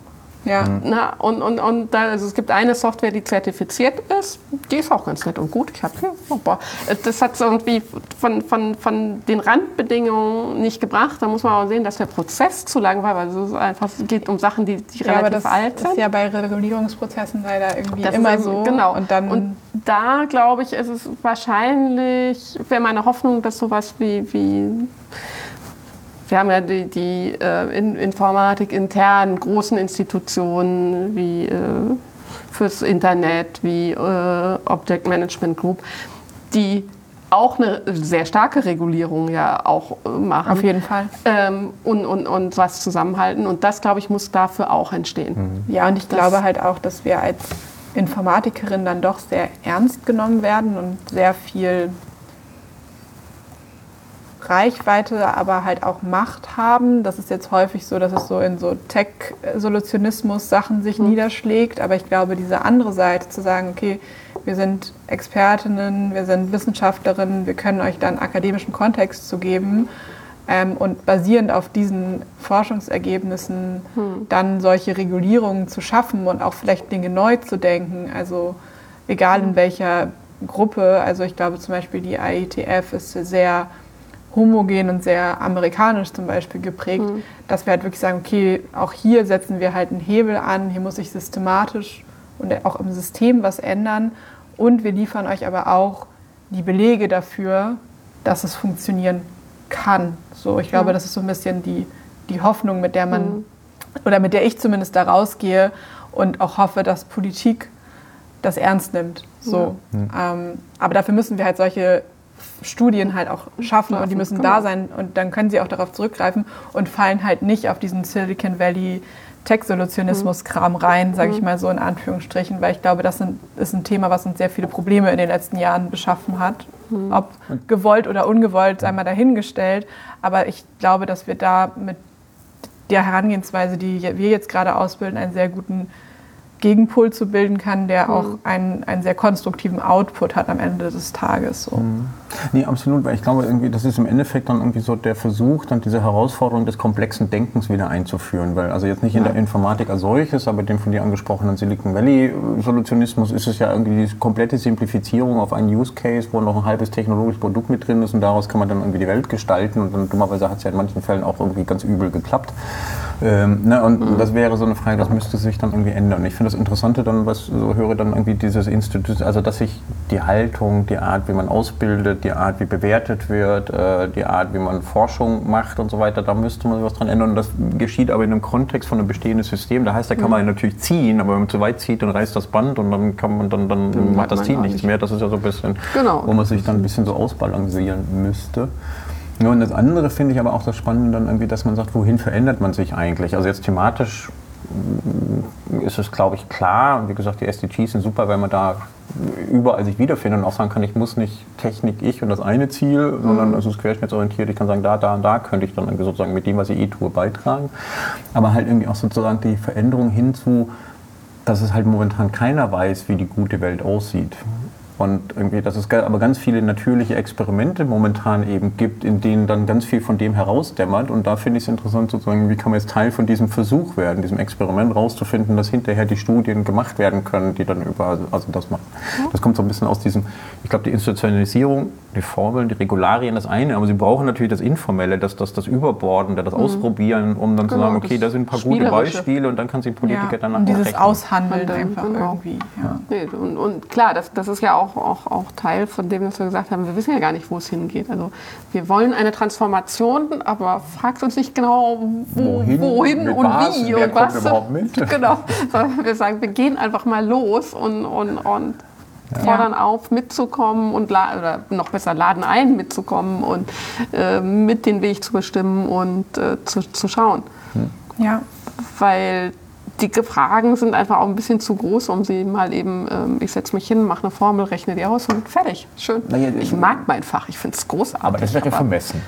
Ja. Mhm. Na, und und, und da, also es gibt eine Software, die zertifiziert ist, die ist auch ganz nett und gut. Ich hab, ja, das hat irgendwie von, von, von den Randbedingungen nicht gebracht. Da muss man auch sehen, dass der Prozess zu lang war, weil es einfach geht um Sachen, die, die ja, relativ alt sind. Das ist ja bei Regulierungsprozessen leider irgendwie das immer so. Genau. Und, dann und da, glaube ich, ist es wahrscheinlich, wäre meine Hoffnung, dass sowas wie, wie wir haben ja die, die äh, Informatik intern großen Institutionen wie äh, fürs Internet, wie äh, Object Management Group, die auch eine sehr starke Regulierung ja auch äh, machen. Auf jeden Fall. Ähm, und, und, und was zusammenhalten. Und das, glaube ich, muss dafür auch entstehen. Mhm. Ja, und ich das glaube halt auch, dass wir als Informatikerin dann doch sehr ernst genommen werden und sehr viel Reichweite, aber halt auch Macht haben. Das ist jetzt häufig so, dass es so in so Tech-Solutionismus-Sachen sich mhm. niederschlägt. Aber ich glaube, diese andere Seite zu sagen, okay, wir sind Expertinnen, wir sind Wissenschaftlerinnen, wir können euch dann akademischen Kontext zu geben ähm, und basierend auf diesen Forschungsergebnissen mhm. dann solche Regulierungen zu schaffen und auch vielleicht Dinge neu zu denken. Also egal in hm. welcher Gruppe. Also ich glaube zum Beispiel die IETF ist sehr homogen und sehr amerikanisch zum Beispiel geprägt, mhm. dass wir halt wirklich sagen, okay, auch hier setzen wir halt einen Hebel an, hier muss sich systematisch und auch im System was ändern und wir liefern euch aber auch die Belege dafür, dass es funktionieren kann. So, ich glaube, mhm. das ist so ein bisschen die, die Hoffnung, mit der man mhm. oder mit der ich zumindest da rausgehe und auch hoffe, dass Politik das ernst nimmt. So. Ja. Ähm, aber dafür müssen wir halt solche Studien halt auch schaffen und die müssen da sein und dann können sie auch darauf zurückgreifen und fallen halt nicht auf diesen Silicon Valley Tech-Solutionismus-Kram rein, sage ich mhm. mal so in Anführungsstrichen, weil ich glaube, das ist ein Thema, was uns sehr viele Probleme in den letzten Jahren beschaffen hat. Mhm. Ob gewollt oder ungewollt, sei mal dahingestellt. Aber ich glaube, dass wir da mit der Herangehensweise, die wir jetzt gerade ausbilden, einen sehr guten Gegenpol zu bilden kann, der mhm. auch einen, einen sehr konstruktiven Output hat am Ende des Tages. So. Mhm. Nee, absolut, weil ich glaube, irgendwie, das ist im Endeffekt dann irgendwie so der Versuch, dann diese Herausforderung des komplexen Denkens wieder einzuführen. Weil also jetzt nicht in der Informatik als solches, aber dem von dir angesprochenen Silicon Valley-Solutionismus ist es ja irgendwie die komplette Simplifizierung auf einen Use Case, wo noch ein halbes technologisches Produkt mit drin ist und daraus kann man dann irgendwie die Welt gestalten und dann dummerweise hat es ja in manchen Fällen auch irgendwie ganz übel geklappt. Ähm, ne, und mhm. das wäre so eine Frage, das müsste sich dann irgendwie ändern. Ich finde das Interessante dann, was ich so höre, dann irgendwie dieses Institut, also dass sich die Haltung, die Art, wie man ausbildet, die Art, wie bewertet wird, äh, die Art, wie man Forschung macht und so weiter, da müsste man was dran ändern. Und das geschieht aber in einem Kontext von einem bestehenden System. Da heißt, da kann mhm. man natürlich ziehen, aber wenn man zu weit zieht, dann reißt das Band und dann kann man dann, dann, dann macht das Ziehen nichts mehr. Das ist ja so ein bisschen, genau. wo man sich dann ein bisschen so ausbalancieren müsste. Ja, und das andere finde ich aber auch das Spannende dann irgendwie, dass man sagt, wohin verändert man sich eigentlich? Also jetzt thematisch mm, ist es, glaube ich, klar. Wie gesagt, die SDGs sind super, weil man da überall sich wiederfindet und auch sagen kann, ich muss nicht Technik, ich und das eine Ziel, mhm. sondern es ist querschnittsorientiert. Ich kann sagen, da, da und da könnte ich dann irgendwie sozusagen mit dem, was ich eh tue, beitragen. Aber halt irgendwie auch sozusagen die Veränderung hinzu, dass es halt momentan keiner weiß, wie die gute Welt aussieht. Und irgendwie, dass es aber ganz viele natürliche Experimente momentan eben gibt, in denen dann ganz viel von dem herausdämmert. Und da finde ich es interessant, sozusagen, wie kann man jetzt Teil von diesem Versuch werden, diesem Experiment rauszufinden, dass hinterher die Studien gemacht werden können, die dann über, also das machen. Das kommt so ein bisschen aus diesem, ich glaube, die Institutionalisierung die Formeln, die Regularien das eine, aber sie brauchen natürlich das Informelle, das, das, das Überbordende, das Ausprobieren, um dann zu Genau, sagen, okay, das da sind ein paar gute. Beispiele und dann kann sich ein Politiker Ja, danach und dieses rechnen. Aushandeln Handeln, einfach genau. irgendwie. Ja. Und, und klar, das, das ist ja auch, auch, auch Teil von dem, was wir gesagt haben. Wir wissen ja gar nicht, wo es hingeht. Also wir wollen eine Transformation, aber fragt uns nicht genau, wo, Wohin, wohin, und was, wie wer und kommt was. überhaupt mit? Genau. Wir sagen, wir gehen einfach mal los und, und, und fordern auf, mitzukommen und oder noch besser laden ein, mitzukommen und äh, mit den Weg zu bestimmen und äh, zu, zu schauen ja. weil die Fragen sind einfach auch ein bisschen zu groß, um sie mal eben, ähm, ich setze mich hin, mache eine Formel, rechne die aus und fertig. Schön. Naja, ich mag mein Fach, ich finde es großartig. Aber das wäre vermessen.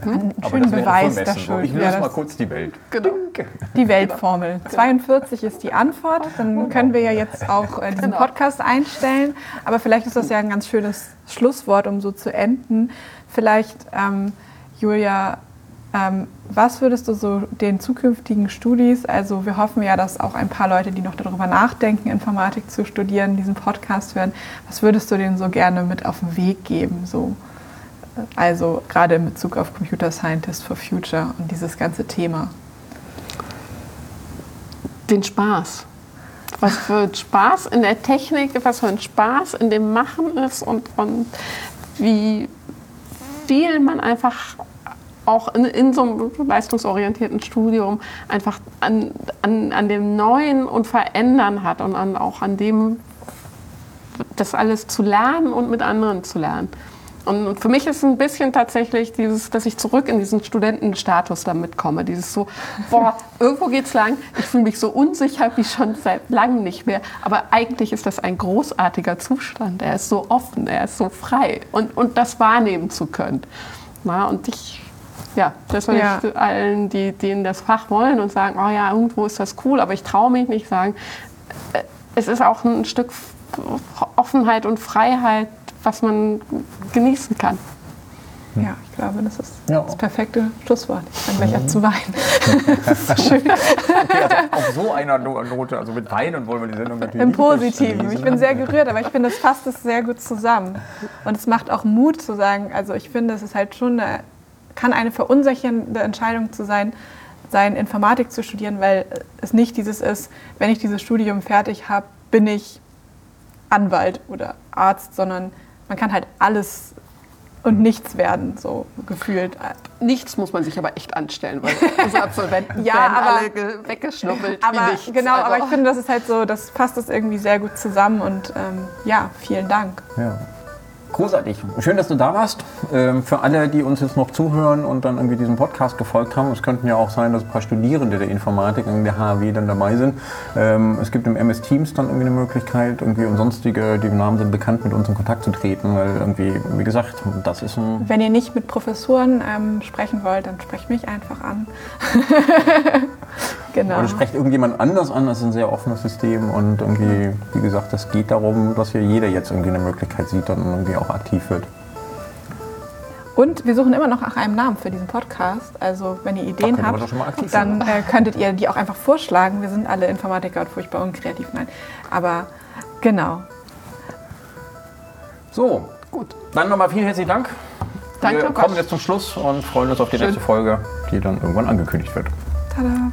Aber schönen das wäre Beweis vermessen. Schuld. Ich wäre löse das. mal kurz die Welt. genau. Die Weltformel. 42 ist die Antwort. Dann können wir ja jetzt auch äh, diesen Genau. Podcast einstellen. Aber vielleicht ist das ja ein ganz schönes Schlusswort, um so zu enden. Vielleicht, ähm, Julia, ähm, was würdest du so den zukünftigen Studis, also wir hoffen ja, dass auch ein paar Leute, die noch darüber nachdenken, Informatik zu studieren, diesen Podcast hören, was würdest du denen so gerne mit auf den Weg geben? So? Also gerade in Bezug auf Computer Scientist for Future und dieses ganze Thema. Den Spaß. Was für ein Spaß in der Technik, was für ein Spaß in dem Machen ist und, und wie viel man einfach auch in, in so einem leistungsorientierten Studium einfach an, an, an dem Neuen und Verändern hat und an, auch an dem, das alles zu lernen und mit anderen zu lernen. Und für mich ist ein bisschen tatsächlich dieses, dass ich zurück in diesen Studentenstatus damit komme. Dieses so, boah, irgendwo geht's lang. Ich fühle mich so unsicher wie schon seit langem nicht mehr. Aber eigentlich ist das ein großartiger Zustand. Er ist so offen, er ist so frei. Und, und das wahrnehmen zu können. Na, und ich, ja, das will Ja. ich allen, die, die in das Fach wollen und sagen, oh ja, irgendwo ist das cool, aber ich traue mich nicht sagen. äh, Es ist auch ein Stück Offenheit und Freiheit, was man genießen kann. Ja, ich glaube, das ist Ja. das perfekte Schlusswort. Ich fange gleich an zu weinen. das ist schön. Okay, also auf so einer No- Note, also mit Weinen wollen wir die Sendung natürlich Im nicht Positiven. Ich bin sehr gerührt, aber ich finde, es fasst es sehr gut zusammen. Und es macht auch Mut zu sagen, also ich finde, es ist halt schon eine, kann eine verunsichernde Entscheidung zu sein, sein Informatik zu studieren, weil es nicht dieses ist, wenn ich dieses Studium fertig habe, bin ich Anwalt oder Arzt, sondern man kann halt alles und nichts werden, so gefühlt. Nichts muss man sich aber echt anstellen, weil unsere Absolventen Ja, werden aber- alle ge- weggeschnuppelt Aber wie nichts. genau, Also- aber ich finde, das ist halt so, das fasst es irgendwie sehr gut zusammen und ähm, ja, vielen Dank. Ja. Großartig. Schön, dass du da warst. Ähm, für alle, die uns jetzt noch zuhören und dann irgendwie diesem Podcast gefolgt haben, es könnten ja auch sein, dass ein paar Studierende der Informatik in der HAW dann dabei sind. Ähm, es gibt im MS Teams dann irgendwie eine Möglichkeit, irgendwie und sonstige, die Namen sind bekannt, mit uns in Kontakt zu treten, weil irgendwie, wie gesagt, das ist ein Wenn ihr nicht mit Professoren ähm, sprechen wollt, dann sprecht mich einfach an. genau. Oder sprecht irgendjemand anders an, das ist ein sehr offenes System und irgendwie, wie gesagt, es geht darum, dass hier jeder jetzt irgendwie eine Möglichkeit sieht und irgendwie auch aktiv wird. Und wir suchen immer noch nach einem Namen für diesen Podcast. Also wenn ihr Ideen man habt, dann äh, könntet ihr die auch einfach vorschlagen. Wir sind alle Informatiker und furchtbar unkreativ. Nein, aber genau. So, gut. Dann nochmal vielen herzlichen Dank. Danke, Wir kommen jetzt zum Schluss und freuen uns auf die Schön. nächste Folge, die dann irgendwann angekündigt wird. Tada.